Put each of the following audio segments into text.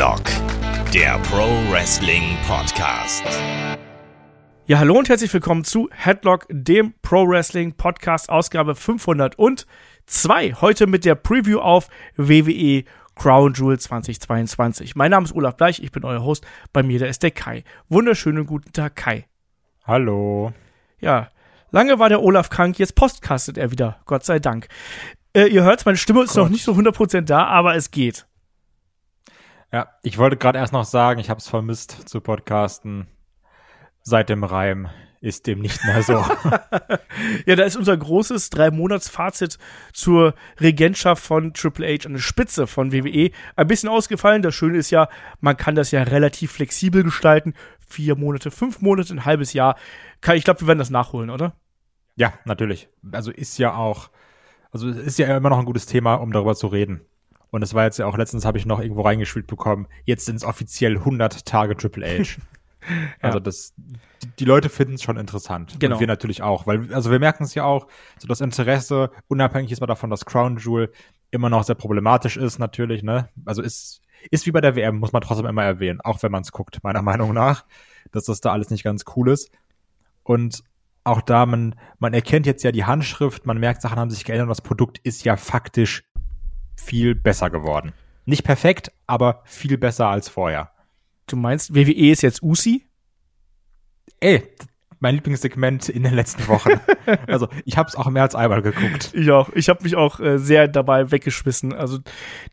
Headlock, der Pro Wrestling Podcast. Ja, hallo und herzlich willkommen zu Headlock, dem Pro Wrestling Podcast, Ausgabe 502. Heute mit der Preview auf WWE Crown Jewel 2022. Mein Name ist Olaf Bleich, ich bin euer Host. Bei mir, da ist der Kai. Wunderschönen guten Tag, Kai. Hallo. Ja, lange war der Olaf krank, jetzt postcastet er wieder, Gott sei Dank. Äh, ihr hört, meine Stimme ist Gott. noch nicht so 100% da, aber es geht. Ja, ich wollte gerade erst noch sagen, ich habe es vermisst zu podcasten. Seit dem Reim ist dem nicht mehr so. ja, da ist unser großes Drei-Monats-Fazit zur Regentschaft von Triple H an der Spitze von WWE ein bisschen ausgefallen. Das Schöne ist ja, man kann das ja relativ flexibel gestalten. Vier Monate, fünf Monate, ein halbes Jahr. Ich glaube, wir werden das nachholen, oder? Ja, natürlich. Also ist ja auch, also ist ja immer noch ein gutes Thema, um darüber zu reden. Und es war jetzt ja auch letztens, habe ich noch irgendwo reingespielt bekommen, jetzt sind es offiziell 100 Tage Triple H. also ja. das, die, Leute finden es schon interessant. Genau. Und wir natürlich auch, weil, also wir merken es ja auch, so das Interesse, unabhängig ist mal davon, dass Crown Jewel immer noch sehr problematisch ist, natürlich, ne? Also ist, ist wie bei der WM, muss man trotzdem immer erwähnen, auch wenn man es guckt, meiner Meinung nach, dass das da alles nicht ganz cool ist. Und auch da, man, man erkennt jetzt ja die Handschrift, man merkt, Sachen haben sich geändert und das Produkt ist ja faktisch viel besser geworden. Nicht perfekt, aber viel besser als vorher. Du meinst, WWE ist jetzt Usi? Ey, mein Lieblingssegment in den letzten Wochen. also ich habe es auch mehr als einmal geguckt. Ich auch. Ich habe mich auch äh, sehr dabei weggeschmissen. Also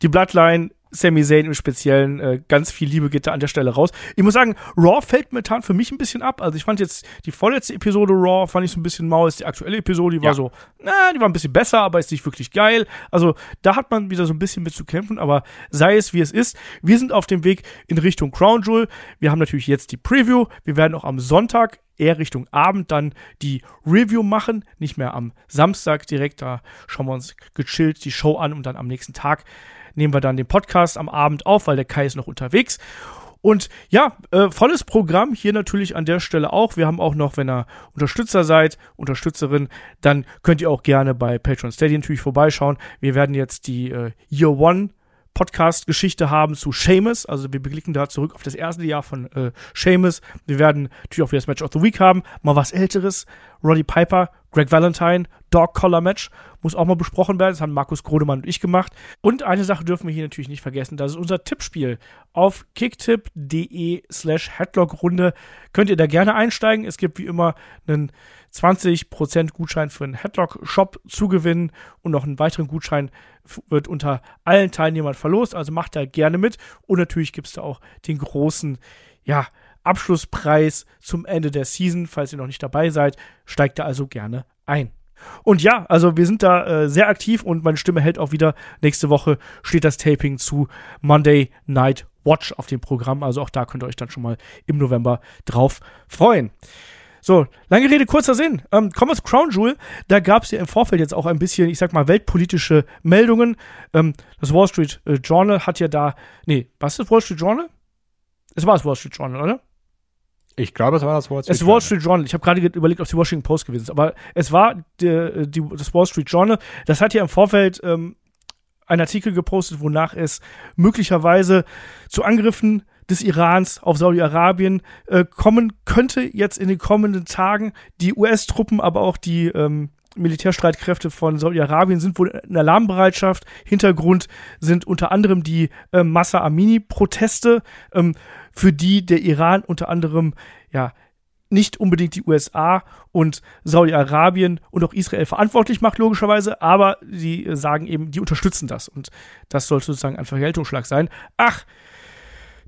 die Bloodline Sami Zayn im Speziellen, äh, ganz viel Liebe geht da an der Stelle raus. Ich muss sagen, Raw fällt momentan für mich ein bisschen ab. Also ich fand jetzt die vorletzte Episode Raw, fand ich so ein bisschen mau. Ist die aktuelle Episode, die war so, na, die war ein bisschen besser, aber ist nicht wirklich geil. Also da hat man wieder so ein bisschen mit zu kämpfen, aber sei es wie es ist. Wir sind auf dem Weg in Richtung Crown Jewel. Wir haben natürlich jetzt die Preview. Wir werden auch am Sonntag eher Richtung Abend dann die Review machen, nicht mehr am Samstag direkt. Da schauen wir uns gechillt die Show an und dann am nächsten Tag nehmen wir dann den Podcast am Abend auf, weil der Kai ist noch unterwegs. Und ja, äh, volles Programm hier natürlich an der Stelle auch. Wir haben auch noch, wenn ihr Unterstützer seid, Unterstützerin, dann könnt ihr auch gerne bei Patreon Steady natürlich vorbeischauen. Wir werden jetzt die äh, Year One Podcast-Geschichte haben zu Seamus. Also wir blicken da zurück auf das erste Jahr von äh, Seamus. Wir werden natürlich auch wieder das Match of the Week haben. Mal was Älteres. Roddy Piper, Greg Valentine, Dog Collar Match muss auch mal besprochen werden. Das haben Markus Grodemann und ich gemacht. Und eine Sache dürfen wir hier natürlich nicht vergessen. Das ist unser Tippspiel. Auf kicktip.de slash Headlock-Runde könnt ihr da gerne einsteigen. Es gibt wie immer einen 20% Gutschein für einen Headlock-Shop zu gewinnen und noch einen weiteren Gutschein wird unter allen Teilnehmern verlost. Also macht da gerne mit. Und natürlich gibt es da auch den großen, ja, Abschlusspreis zum Ende der Season. Falls ihr noch nicht dabei seid, steigt da also gerne ein. Und ja, also wir sind da äh, sehr aktiv und meine Stimme hält auch wieder. Nächste Woche steht das Taping zu Monday Night Watch auf dem Programm. Also auch da könnt ihr euch dann schon mal im November drauf freuen. So, lange Rede, kurzer Sinn. Ähm, kommen wir zu Crown Jewel. Da gab es ja im Vorfeld jetzt auch ein bisschen, ich sag mal, weltpolitische Meldungen. Ähm, das Wall Street äh, Journal hat ja da, nee, was ist das Wall Street Journal? Es war das Wall Street Journal, oder? Ich glaube, es war das Wall Street Journal. Es Wall Street Journal. Ich habe gerade überlegt, ob es die Washington Post gewesen ist. Aber es war die, die, das Wall Street Journal. Das hat ja im Vorfeld ähm, einen Artikel gepostet, wonach es möglicherweise zu Angriffen des Irans auf Saudi-Arabien äh, kommen könnte jetzt in den kommenden Tagen. Die US-Truppen, aber auch die ähm, Militärstreitkräfte von Saudi-Arabien sind wohl in Alarmbereitschaft. Hintergrund sind unter anderem die äh, Massa Amini-Proteste, ähm, für die der Iran unter anderem ja nicht unbedingt die USA und Saudi-Arabien und auch Israel verantwortlich macht, logischerweise, aber sie sagen eben, die unterstützen das. Und das sollte sozusagen ein Vergeltungsschlag sein. Ach,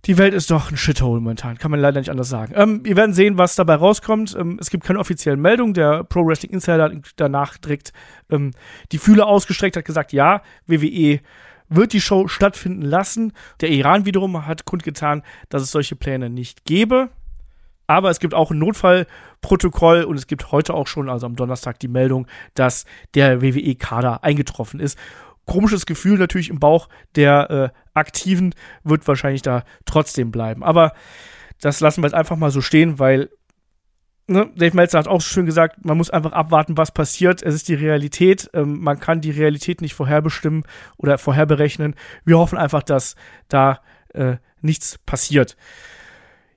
die Welt ist doch ein Shithole momentan, kann man leider nicht anders sagen. Ähm, wir werden sehen, was dabei rauskommt. Ähm, es gibt keine offiziellen Meldungen. Der Pro Wrestling Insider danach direkt ähm, die Fühler ausgestreckt, hat gesagt, ja, WWE wird die Show stattfinden lassen. Der Iran wiederum hat kundgetan, dass es solche Pläne nicht gäbe. Aber es gibt auch ein Notfallprotokoll und es gibt heute auch schon, also am Donnerstag, die Meldung, dass der WWE-Kader eingetroffen ist komisches Gefühl natürlich im Bauch der äh, Aktiven wird wahrscheinlich da trotzdem bleiben. Aber das lassen wir jetzt einfach mal so stehen, weil ne, Dave Meltzer hat auch schön gesagt, man muss einfach abwarten, was passiert. Es ist die Realität. Ähm, man kann die Realität nicht vorherbestimmen oder vorherberechnen. Wir hoffen einfach, dass da äh, nichts passiert.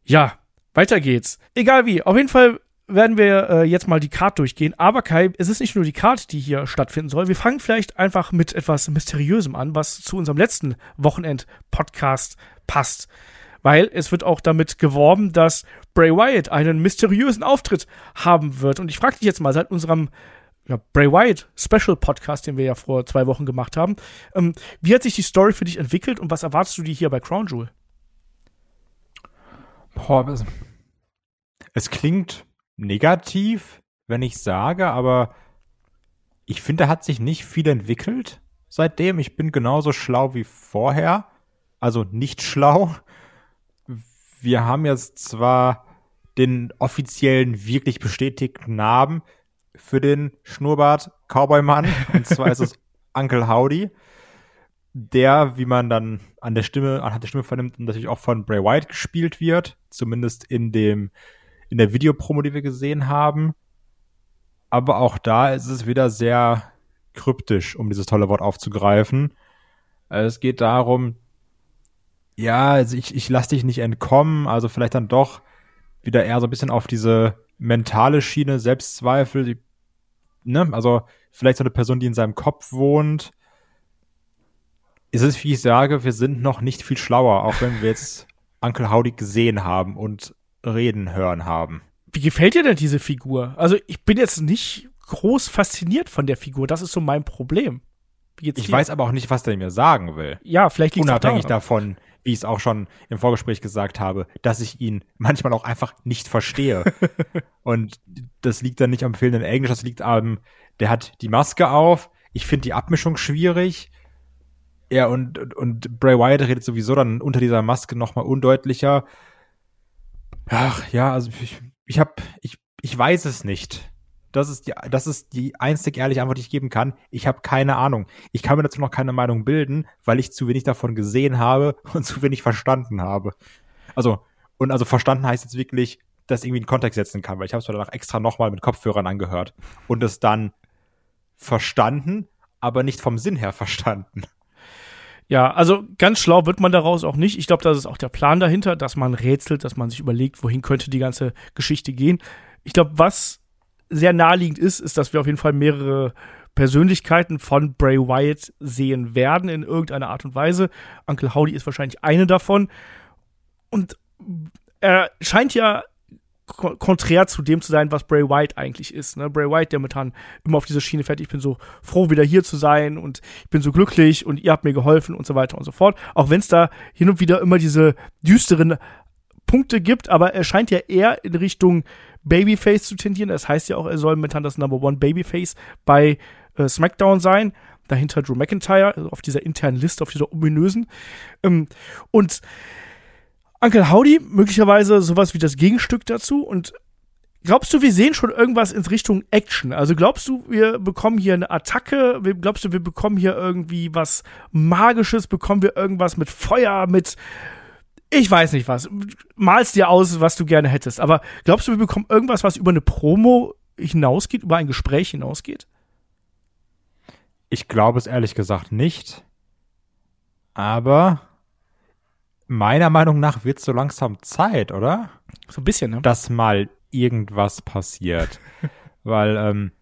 Ja, weiter geht's. Egal wie, auf jeden Fall werden wir äh, jetzt mal die Card durchgehen. Aber Kai, es ist nicht nur die Card, die hier stattfinden soll. Wir fangen vielleicht einfach mit etwas Mysteriösem an, was zu unserem letzten Wochenend-Podcast passt. Weil es wird auch damit geworben, dass Bray Wyatt einen mysteriösen Auftritt haben wird. Und ich frage dich jetzt mal, seit unserem ja, Bray Wyatt Special Podcast, den wir ja vor zwei Wochen gemacht haben, ähm, wie hat sich die Story für dich entwickelt und was erwartest du dir hier bei Crown Jewel? Boah, es klingt negativ, wenn ich sage, aber ich finde, da hat sich nicht viel entwickelt seitdem. Ich bin genauso schlau wie vorher. Also nicht schlau. Wir haben jetzt zwar den offiziellen, wirklich bestätigten Namen für den Schnurrbart Cowboy-Mann. und zwar ist es Uncle Howdy. Der, wie man dann an der Stimme, anhand der Stimme vernimmt, natürlich auch von Bray Wyatt gespielt wird. Zumindest in dem in der Videopromo, die wir gesehen haben. Aber auch da ist es wieder sehr kryptisch, um dieses tolle Wort aufzugreifen. Also es geht darum, ja, also ich, ich lass dich nicht entkommen, also vielleicht dann doch wieder eher so ein bisschen auf diese mentale Schiene, Selbstzweifel, die, ne, also vielleicht so eine Person, die in seinem Kopf wohnt. Ist es, wie ich sage, wir sind noch nicht viel schlauer, auch wenn wir jetzt Uncle Howdy gesehen haben und reden hören haben. Wie gefällt dir denn diese Figur? Also ich bin jetzt nicht groß fasziniert von der Figur. Das ist so mein Problem. ich hier? weiß aber auch nicht, was der mir sagen will. Ja, vielleicht liegt Unabhängig davon, wie ich es auch schon im Vorgespräch gesagt habe, dass ich ihn manchmal auch einfach nicht verstehe. und das liegt dann nicht am fehlenden Englisch, das liegt am, der hat die Maske auf. Ich finde die Abmischung schwierig. Ja, und, und, und Bray Wyatt redet sowieso dann unter dieser Maske nochmal undeutlicher. Ach ja, also ich, ich habe, ich, ich weiß es nicht. Das ist die, das ist die einzig ehrliche Antwort, die ich geben kann. Ich habe keine Ahnung. Ich kann mir dazu noch keine Meinung bilden, weil ich zu wenig davon gesehen habe und zu wenig verstanden habe. Also, und also verstanden heißt jetzt wirklich, das irgendwie in Kontext setzen kann, weil ich habe es mir danach extra nochmal mit Kopfhörern angehört und es dann verstanden, aber nicht vom Sinn her verstanden. Ja, also ganz schlau wird man daraus auch nicht. Ich glaube, das ist auch der Plan dahinter, dass man rätselt, dass man sich überlegt, wohin könnte die ganze Geschichte gehen. Ich glaube, was sehr naheliegend ist, ist, dass wir auf jeden Fall mehrere Persönlichkeiten von Bray Wyatt sehen werden in irgendeiner Art und Weise. Uncle Howdy ist wahrscheinlich eine davon. Und er scheint ja konträr zu dem zu sein, was Bray White eigentlich ist. Ne? Bray White, der momentan immer auf dieser Schiene fährt, ich bin so froh, wieder hier zu sein und ich bin so glücklich und ihr habt mir geholfen und so weiter und so fort. Auch wenn es da hin und wieder immer diese düsteren Punkte gibt, aber er scheint ja eher in Richtung Babyface zu tendieren. Das heißt ja auch, er soll momentan das Number One Babyface bei äh, SmackDown sein. Dahinter Drew McIntyre, also auf dieser internen Liste, auf dieser ominösen. Ähm, und Uncle Howdy, möglicherweise sowas wie das Gegenstück dazu. Und glaubst du, wir sehen schon irgendwas in Richtung Action? Also glaubst du, wir bekommen hier eine Attacke? Glaubst du, wir bekommen hier irgendwie was Magisches? Bekommen wir irgendwas mit Feuer, mit ich weiß nicht was. Malst dir aus, was du gerne hättest. Aber glaubst du, wir bekommen irgendwas, was über eine Promo hinausgeht, über ein Gespräch hinausgeht? Ich glaube es ehrlich gesagt nicht. Aber meiner Meinung nach wird so langsam Zeit, oder? So ein bisschen, ne? Dass mal irgendwas passiert. Weil, ähm,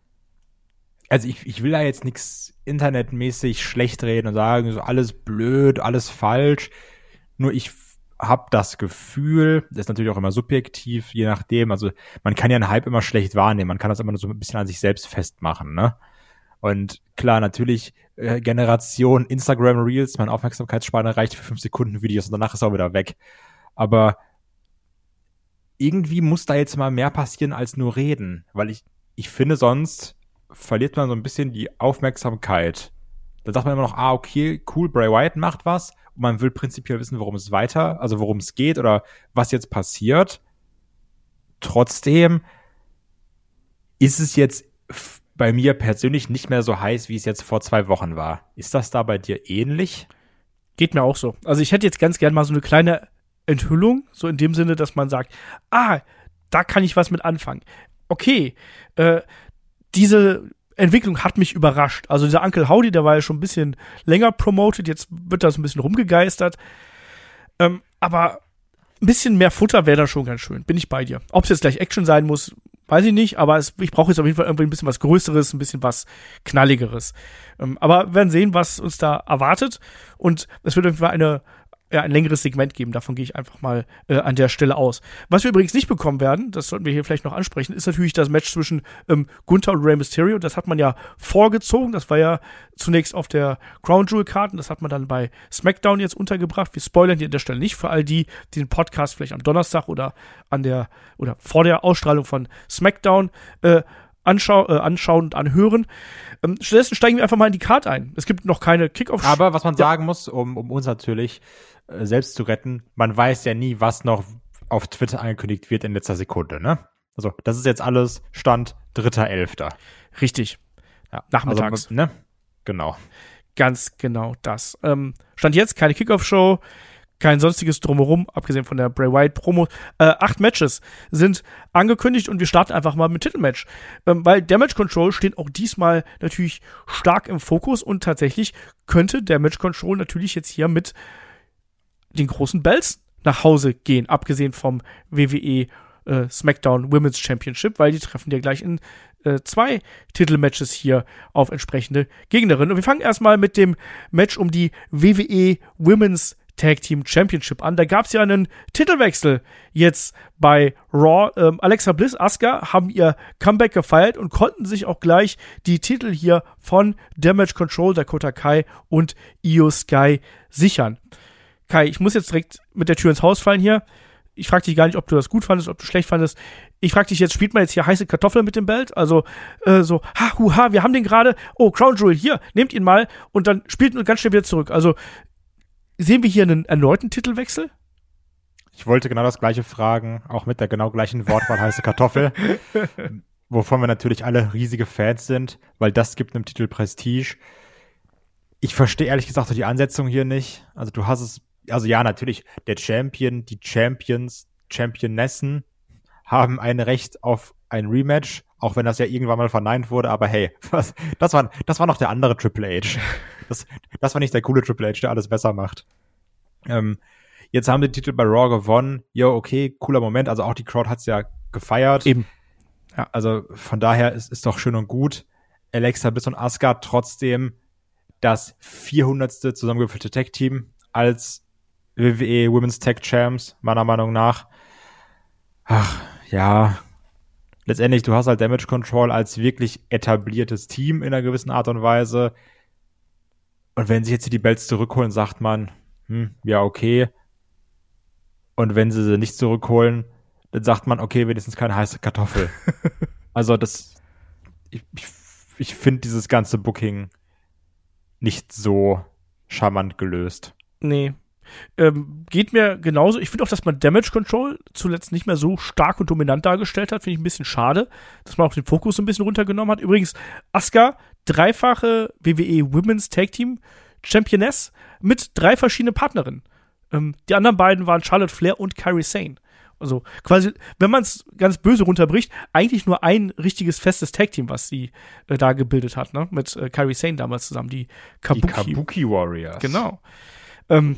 also ich, ich will da jetzt nichts internetmäßig schlecht reden und sagen, so alles blöd, alles falsch. Nur ich habe das Gefühl, das ist natürlich auch immer subjektiv, je nachdem, also man kann ja einen Hype immer schlecht wahrnehmen, man kann das immer nur so ein bisschen an sich selbst festmachen, ne? Und klar, natürlich, äh, Generation Instagram Reels, meine Aufmerksamkeitsspanne reicht für fünf Sekunden Videos und danach ist auch wieder weg. Aber irgendwie muss da jetzt mal mehr passieren als nur reden, weil ich, ich finde, sonst verliert man so ein bisschen die Aufmerksamkeit. Da sagt man immer noch, ah, okay, cool, Bray Wyatt macht was. Und man will prinzipiell wissen, worum es weiter, also worum es geht oder was jetzt passiert. Trotzdem ist es jetzt bei mir persönlich nicht mehr so heiß, wie es jetzt vor zwei Wochen war. Ist das da bei dir ähnlich? Geht mir auch so. Also ich hätte jetzt ganz gern mal so eine kleine Enthüllung, so in dem Sinne, dass man sagt, ah, da kann ich was mit anfangen. Okay, äh, diese Entwicklung hat mich überrascht. Also dieser Uncle Howdy, der war ja schon ein bisschen länger promoted, jetzt wird das ein bisschen rumgegeistert. Ähm, Aber ein bisschen mehr Futter wäre da schon ganz schön. Bin ich bei dir. Ob es jetzt gleich Action sein muss, weiß ich nicht, aber es, ich brauche jetzt auf jeden Fall irgendwie ein bisschen was Größeres, ein bisschen was Knalligeres. Ähm, aber wir werden sehen, was uns da erwartet. Und es wird auf jeden Fall eine ja, ein längeres Segment geben. Davon gehe ich einfach mal äh, an der Stelle aus. Was wir übrigens nicht bekommen werden, das sollten wir hier vielleicht noch ansprechen, ist natürlich das Match zwischen ähm, Gunther und Rey Mysterio. Das hat man ja vorgezogen. Das war ja zunächst auf der Crown Jewel Karten. Das hat man dann bei SmackDown jetzt untergebracht. Wir spoilern hier an der Stelle nicht für all die, die den Podcast vielleicht am Donnerstag oder an der oder vor der Ausstrahlung von SmackDown äh, anschau äh, anschauen und anhören. Ähm, stattdessen steigen wir einfach mal in die Card ein. Es gibt noch keine Kickoff. Aber was man sagen muss, um, um uns natürlich äh, selbst zu retten, man weiß ja nie, was noch auf Twitter angekündigt wird in letzter Sekunde, ne? Also, das ist jetzt alles Stand 3.11. Richtig. Ja, Nachmittags. Also, ne? Genau. Ganz genau das. Ähm, Stand jetzt keine Kickoff-Show, kein sonstiges Drumherum, abgesehen von der Bray Wyatt Promo. Äh, acht Matches sind angekündigt und wir starten einfach mal mit Titelmatch. Ähm, weil Damage Control steht auch diesmal natürlich stark im Fokus und tatsächlich könnte Damage Control natürlich jetzt hier mit den großen Bells nach Hause gehen, abgesehen vom WWE äh, SmackDown Women's Championship, weil die treffen ja gleich in äh, zwei Titelmatches hier auf entsprechende Gegnerinnen. Und wir fangen erstmal mit dem Match um die WWE Women's Tag Team Championship an. Da gab es ja einen Titelwechsel jetzt bei Raw. Ähm, Alexa Bliss, Asuka haben ihr Comeback gefeiert und konnten sich auch gleich die Titel hier von Damage Control, Dakota Kai und Io Sky sichern. Kai, ich muss jetzt direkt mit der Tür ins Haus fallen hier. Ich frage dich gar nicht, ob du das gut fandest, ob du schlecht fandest. Ich frage dich jetzt, spielt man jetzt hier heiße Kartoffeln mit dem Belt? Also, äh, so, ha, hu, ha, wir haben den gerade. Oh, Crown Jewel, hier, nehmt ihn mal. Und dann spielt ihn ganz schnell wieder zurück. Also, sehen wir hier einen erneuten Titelwechsel? Ich wollte genau das gleiche fragen, auch mit der genau gleichen Wortwahl heiße Kartoffel. wovon wir natürlich alle riesige Fans sind, weil das gibt einem Titel Prestige. Ich verstehe ehrlich gesagt die Ansetzung hier nicht. Also du hast es also ja, natürlich, der Champion, die Champions, Championessen haben ein Recht auf ein Rematch, auch wenn das ja irgendwann mal verneint wurde, aber hey, was, das war, das war noch der andere Triple H. Das, das war nicht der coole Triple H, der alles besser macht. Ähm, jetzt haben die Titel bei Raw gewonnen. Jo, okay, cooler Moment. Also auch die Crowd hat's ja gefeiert. Eben. Ja, also von daher ist, ist doch schön und gut. Alexa Bliss und Asuka trotzdem das 400. zusammengefüllte Tag-Team als WWE Women's Tag Champs, meiner Meinung nach. Ach, ja. Letztendlich, du hast halt Damage Control als wirklich etabliertes Team in einer gewissen Art und Weise. Und wenn sie jetzt hier die Belts zurückholen, sagt man, hm, ja, okay. Und wenn sie sie nicht zurückholen, dann sagt man, okay, wenigstens keine heiße Kartoffel. also das, ich, ich, ich finde dieses ganze Booking nicht so charmant gelöst. Nee, ähm, geht mir genauso. Ich finde auch, dass man Damage Control zuletzt nicht mehr so stark und dominant dargestellt hat. Finde ich ein bisschen schade, dass man auch den Fokus so ein bisschen runtergenommen hat. Übrigens, Asuka, dreifache WWE Women's Tag Team Championess mit drei verschiedenen Partnerinnen. Ähm, die anderen beiden waren Charlotte Flair und Kyrie Sane. Also quasi, wenn man es ganz böse runterbricht, eigentlich nur ein richtiges festes Tag-Team, was sie äh, da gebildet hat, ne? Mit äh, Kyrie Sane damals zusammen, die Kabuki. Die Kabuki Warriors. Genau. Ähm,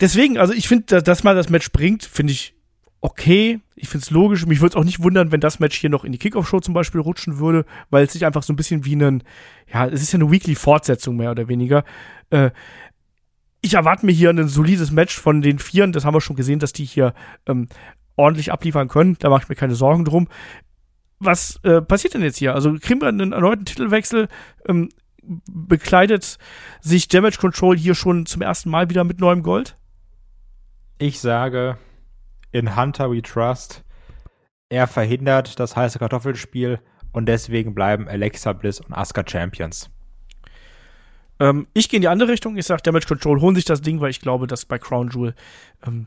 deswegen, also ich finde, dass mal das Match bringt, finde ich okay. Ich finde es logisch. Mich würde es auch nicht wundern, wenn das Match hier noch in die Kickoff-Show zum Beispiel rutschen würde, weil es sich einfach so ein bisschen wie ein, ja, es ist ja eine Weekly-Fortsetzung mehr oder weniger. Äh, ich erwarte mir hier ein solides Match von den Vieren. Das haben wir schon gesehen, dass die hier ähm, ordentlich abliefern können. Da mache ich mir keine Sorgen drum. Was äh, passiert denn jetzt hier? Also kriegen wir einen erneuten Titelwechsel? Ähm, bekleidet sich Damage Control hier schon zum ersten Mal wieder mit neuem Gold? Ich sage, in Hunter We Trust, er verhindert das heiße Kartoffelspiel und deswegen bleiben Alexa Bliss und Asuka Champions. Ähm, ich gehe in die andere Richtung. Ich sage, Damage Control holen sich das Ding, weil ich glaube, dass bei Crown Jewel ähm,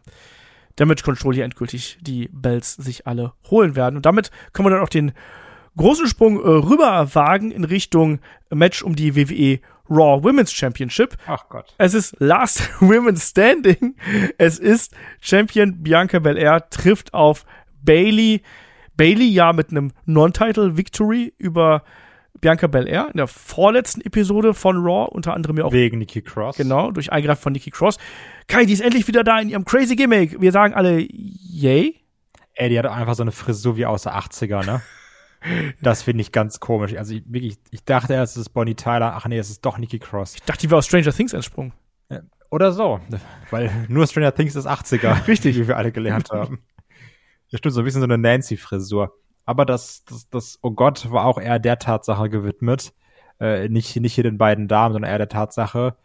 Damage Control hier endgültig die Bells sich alle holen werden. Und damit können wir dann auch den großen Sprung äh, rüber wagen in Richtung Match um die WWE Raw Women's Championship. Ach Gott. Es ist Last Women's Standing. Es ist Champion Bianca Belair trifft auf Bailey. Bailey ja mit einem Non-Title Victory über Bianca Belair in der vorletzten Episode von Raw, unter anderem ja auch. Wegen Nikki Cross. Genau, durch Eingreifen von Nikki Cross. Kai, die ist endlich wieder da in ihrem crazy Gimmick. Wir sagen alle, yay. Ey, die hat einfach so eine Frisur wie aus der 80er, ne? Das finde ich ganz komisch. Also ich, wirklich, ich dachte erst, es ist Bonnie Tyler. Ach nee, es ist doch Nikki Cross. Ich dachte, die war aus Stranger Things entsprungen. Oder so. Weil nur Stranger Things ist 80er. Richtig. Wie wir alle gelernt haben. Ja, stimmt, so ein bisschen so eine Nancy-Frisur. Aber das, das, das, oh Gott, war auch eher der Tatsache gewidmet. Äh, nicht, nicht hier den beiden Damen, sondern eher der Tatsache,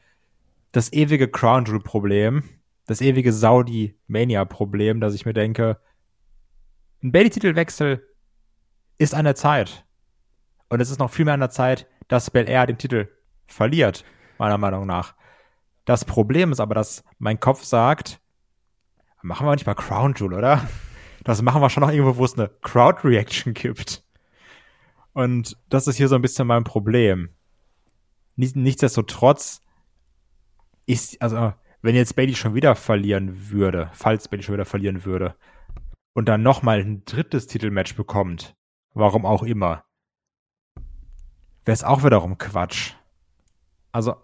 das ewige Crown Jewel-Problem, das ewige Saudi-Mania-Problem, dass ich mir denke, ein Bailey-Titelwechsel ist an der Zeit. Und es ist noch viel mehr an der Zeit, dass Bel Air den Titel verliert, meiner Meinung nach. Das Problem ist aber, dass mein Kopf sagt, machen wir nicht mal Crown Jewel, oder? Das machen wir schon noch irgendwo, wo es eine Crowd Reaction gibt. Und das ist hier so ein bisschen mein Problem. Nichtsdestotrotz ist, also, wenn jetzt Bailey schon wieder verlieren würde, falls Bailey schon wieder verlieren würde, und dann nochmal ein drittes Titelmatch bekommt, warum auch immer, wäre es auch wiederum Quatsch. Also,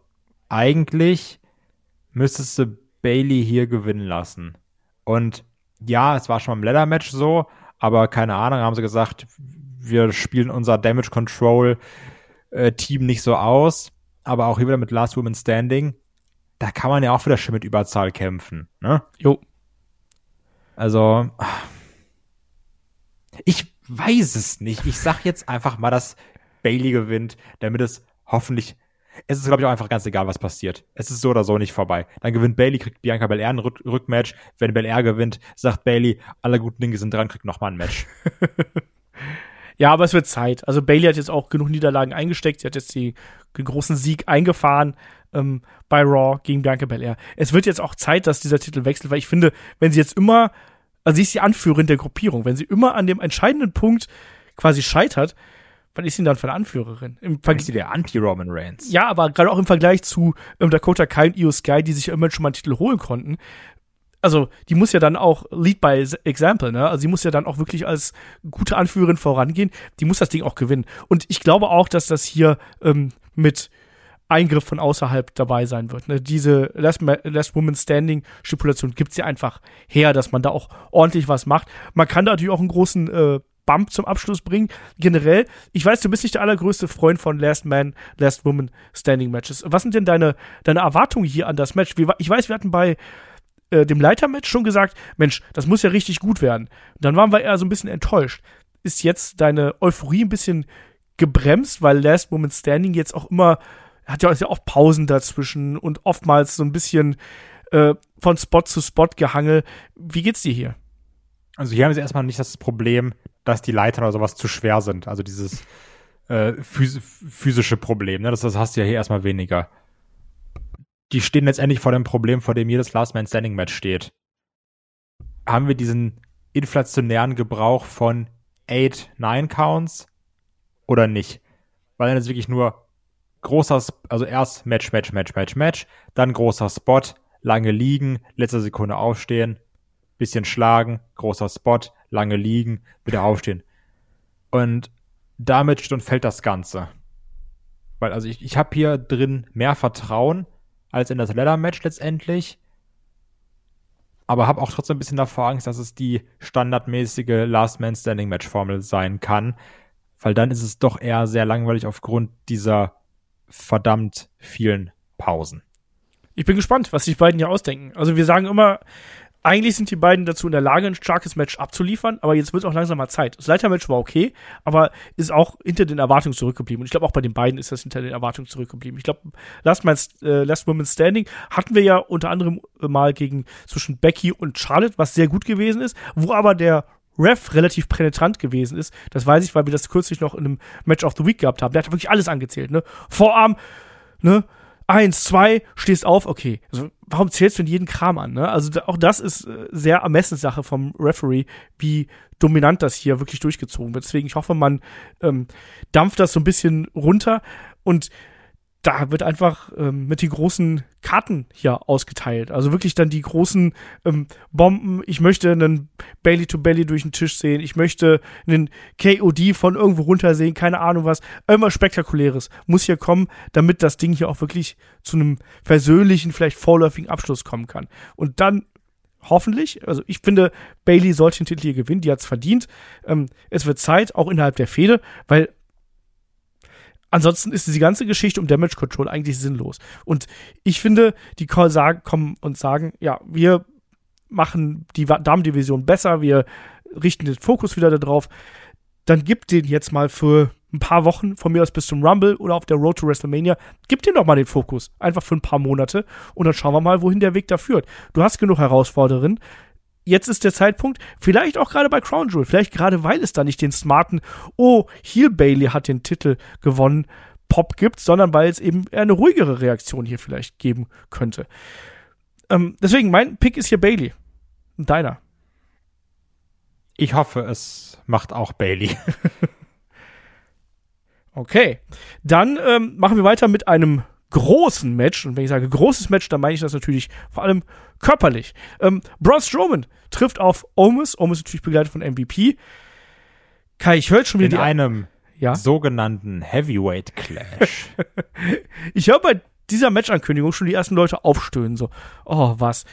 eigentlich müsstest du Bailey hier gewinnen lassen. Und ja, es war schon beim Leather-Match so, aber keine Ahnung, haben sie gesagt, wir spielen unser Damage Control äh, Team nicht so aus, aber auch hier wieder mit Last Woman Standing, da kann man ja auch wieder schon mit Überzahl kämpfen, ne? Jo. Also, ich weiß es nicht. Ich sag jetzt einfach mal, dass Bailey gewinnt, damit es hoffentlich es ist, glaube ich, auch einfach ganz egal, was passiert. Es ist so oder so nicht vorbei. Dann gewinnt Bailey, kriegt Bianca Belair ein Rück Rückmatch. Wenn Belair gewinnt, sagt Bailey, alle guten Dinge sind dran, kriegt nochmal ein Match. ja, aber es wird Zeit. Also Bailey hat jetzt auch genug Niederlagen eingesteckt. Sie hat jetzt den großen Sieg eingefahren ähm, bei Raw gegen Bianca Belair. Es wird jetzt auch Zeit, dass dieser Titel wechselt, weil ich finde, wenn sie jetzt immer, also sie ist die Anführerin der Gruppierung, wenn sie immer an dem entscheidenden Punkt quasi scheitert, was ist sie dann für eine Anführerin? Im Vergleich sie der Anti-Roman Reigns. Ja, aber gerade auch im Vergleich zu ähm, Dakota Kai und Io Sky, die sich ja immer schon mal einen Titel holen konnten. Also, die muss ja dann auch Lead by Example, ne? Also, sie muss ja dann auch wirklich als gute Anführerin vorangehen. Die muss das Ding auch gewinnen. Und ich glaube auch, dass das hier ähm, mit Eingriff von außerhalb dabei sein wird. Ne? Diese Last, Last Woman Standing Stipulation gibt es ja einfach her, dass man da auch ordentlich was macht. Man kann da natürlich auch einen großen äh, Bump zum Abschluss bringen. Generell, ich weiß, du bist nicht der allergrößte Freund von Last Man, Last Woman Standing Matches. Was sind denn deine, deine Erwartungen hier an das Match? Ich weiß, wir hatten bei äh, dem Leitermatch schon gesagt, Mensch, das muss ja richtig gut werden. Dann waren wir eher so ein bisschen enttäuscht. Ist jetzt deine Euphorie ein bisschen gebremst, weil Last Woman Standing jetzt auch immer, hat ja auch Pausen dazwischen und oftmals so ein bisschen äh, von Spot zu Spot gehangelt. Wie geht's dir hier? Also hier haben sie erstmal nicht das Problem, dass die Leitern oder sowas zu schwer sind. Also dieses äh, phys physische Problem. Ne? Das, das hast du ja hier erstmal weniger. Die stehen letztendlich vor dem Problem, vor dem jedes Last Man Standing Match steht. Haben wir diesen inflationären Gebrauch von 8, 9 Counts oder nicht? Weil dann ist wirklich nur großer, also erst Match, Match, Match, Match, Match, dann großer Spot, lange liegen, letzte Sekunde aufstehen, bisschen schlagen, großer Spot, lange liegen, wieder aufstehen. Und damit steht und fällt das Ganze. Weil, also ich, ich habe hier drin mehr Vertrauen als in das Leather-Match letztendlich. Aber habe auch trotzdem ein bisschen davor Angst, dass es die standardmäßige Last-Man-Standing-Match-Formel sein kann. Weil dann ist es doch eher sehr langweilig aufgrund dieser verdammt vielen Pausen. Ich bin gespannt, was sich beiden hier ausdenken. Also wir sagen immer, eigentlich sind die beiden dazu in der Lage, ein starkes Match abzuliefern, aber jetzt wird auch langsam mal Zeit. Das Leitermatch war okay, aber ist auch hinter den Erwartungen zurückgeblieben. Und ich glaube, auch bei den beiden ist das hinter den Erwartungen zurückgeblieben. Ich glaube, Last, äh, Last Woman Standing hatten wir ja unter anderem mal gegen zwischen Becky und Charlotte, was sehr gut gewesen ist, wo aber der Ref relativ penetrant gewesen ist. Das weiß ich, weil wir das kürzlich noch in einem Match of the Week gehabt haben. Der hat wirklich alles angezählt, ne? Vorarm, ne? eins, zwei, stehst auf, okay. Also, warum zählst du denn jeden Kram an? Ne? Also auch das ist äh, sehr Ermessenssache vom Referee, wie dominant das hier wirklich durchgezogen wird. Deswegen, ich hoffe, man ähm, dampft das so ein bisschen runter und da wird einfach ähm, mit den großen Karten hier ausgeteilt. Also wirklich dann die großen ähm, Bomben. Ich möchte einen Belly to Belly durch den Tisch sehen. Ich möchte einen KOD von irgendwo runter sehen. Keine Ahnung was. Irgendwas Spektakuläres muss hier kommen, damit das Ding hier auch wirklich zu einem persönlichen, vielleicht vorläufigen Abschluss kommen kann. Und dann hoffentlich, also ich finde, Bailey sollte den Titel hier gewinnen, die hat es verdient. Ähm, es wird Zeit, auch innerhalb der Fehde, weil ansonsten ist diese ganze Geschichte um Damage Control eigentlich sinnlos. Und ich finde, die Call sagen, kommen und sagen, ja, wir machen die Damendivision besser, wir richten den Fokus wieder darauf. Dann gibt den jetzt mal für ein paar Wochen, von mir aus bis zum Rumble oder auf der Road to WrestleMania, gib den doch mal den Fokus. Einfach für ein paar Monate und dann schauen wir mal, wohin der Weg da führt. Du hast genug Herausforderungen jetzt ist der Zeitpunkt, vielleicht auch gerade bei Crown Jewel, vielleicht gerade weil es da nicht den smarten, oh, Heel Bailey hat den Titel gewonnen, Pop gibt, sondern weil es eben eher eine ruhigere Reaktion hier vielleicht geben könnte. Ähm, deswegen, mein Pick ist hier Bailey. Deiner? Ich hoffe, es macht auch Bailey. okay. Dann ähm, machen wir weiter mit einem großen Match, und wenn ich sage großes Match, dann meine ich das natürlich vor allem körperlich. Ähm, Braun Strowman trifft auf Omis, Omis natürlich begleitet von MVP. Kai, ich höre schon wieder In die einem ja? sogenannten Heavyweight Clash. ich höre bei dieser Matchankündigung schon die ersten Leute aufstöhnen, so, oh, was?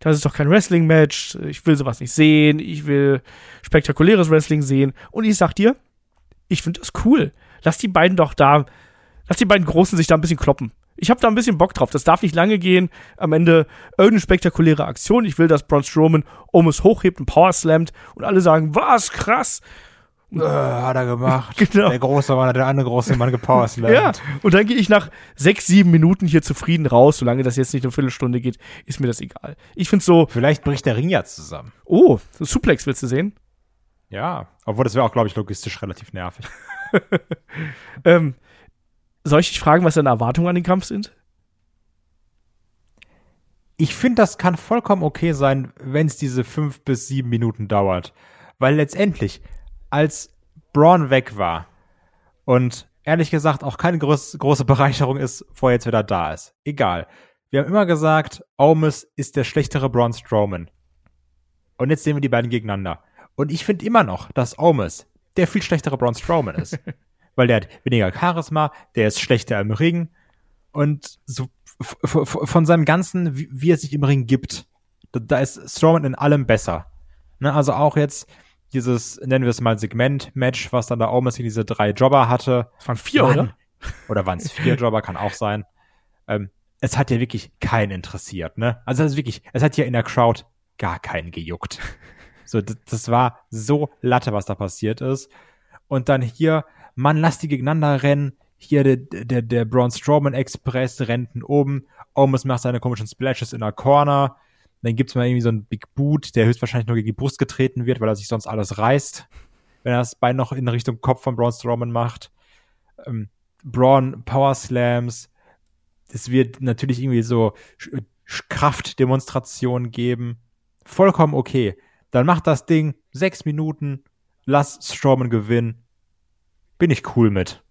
Das ist doch kein Wrestling-Match, ich will sowas nicht sehen, ich will spektakuläres Wrestling sehen. Und ich sag dir, ich finde das cool. Lass die beiden doch da lass die beiden Großen sich da ein bisschen kloppen. Ich habe da ein bisschen Bock drauf. Das darf nicht lange gehen. Am Ende irgendeine spektakuläre Aktion. Ich will, dass Braun Strowman Omus hochhebt und Power slammt und alle sagen, was, krass. Äh, hat er gemacht. Genau. Der große Mann hat der andere große Mann gepowerslammt. ja, und dann gehe ich nach sechs, sieben Minuten hier zufrieden raus. Solange das jetzt nicht eine Viertelstunde geht, ist mir das egal. Ich finde so. Vielleicht bricht der Ring ja zusammen. Oh, so Suplex willst du sehen? Ja, obwohl das wäre auch, glaube ich, logistisch relativ nervig. ähm, soll ich dich fragen, was deine Erwartungen an den Kampf sind? Ich finde, das kann vollkommen okay sein, wenn es diese fünf bis sieben Minuten dauert. Weil letztendlich, als Braun weg war und ehrlich gesagt auch keine groß, große Bereicherung ist, wo er jetzt wieder da ist. Egal. Wir haben immer gesagt, Omis ist der schlechtere Braun Strowman. Und jetzt sehen wir die beiden gegeneinander. Und ich finde immer noch, dass Omis der viel schlechtere Braun Strowman ist. weil der hat weniger Charisma, der ist schlechter im Ring und so von seinem ganzen, wie, wie er sich im Ring gibt, da, da ist Strowman in allem besser. Ne, also auch jetzt dieses, nennen wir es mal Segment-Match, was dann da Omis diese drei Jobber hatte. Es waren vier, Mann. oder? Oder waren es vier Jobber, kann auch sein. Ähm, es hat ja wirklich keinen interessiert, ne? Also das ist wirklich, es hat hier in der Crowd gar keinen gejuckt. So, das, das war so Latte, was da passiert ist. Und dann hier Mann, lass die gegeneinander rennen. Hier der, der, der Braun Strowman Express rennt oben. Omus macht seine komischen Splashes in der Corner. Dann gibt's mal irgendwie so einen Big Boot, der höchstwahrscheinlich nur gegen die Brust getreten wird, weil er sich sonst alles reißt. Wenn er das Bein noch in Richtung Kopf von Braun Strowman macht. Ähm, Braun Power Slams. Es wird natürlich irgendwie so Kraftdemonstrationen geben. Vollkommen okay. Dann macht das Ding sechs Minuten. Lass Strowman gewinnen bin ich cool mit.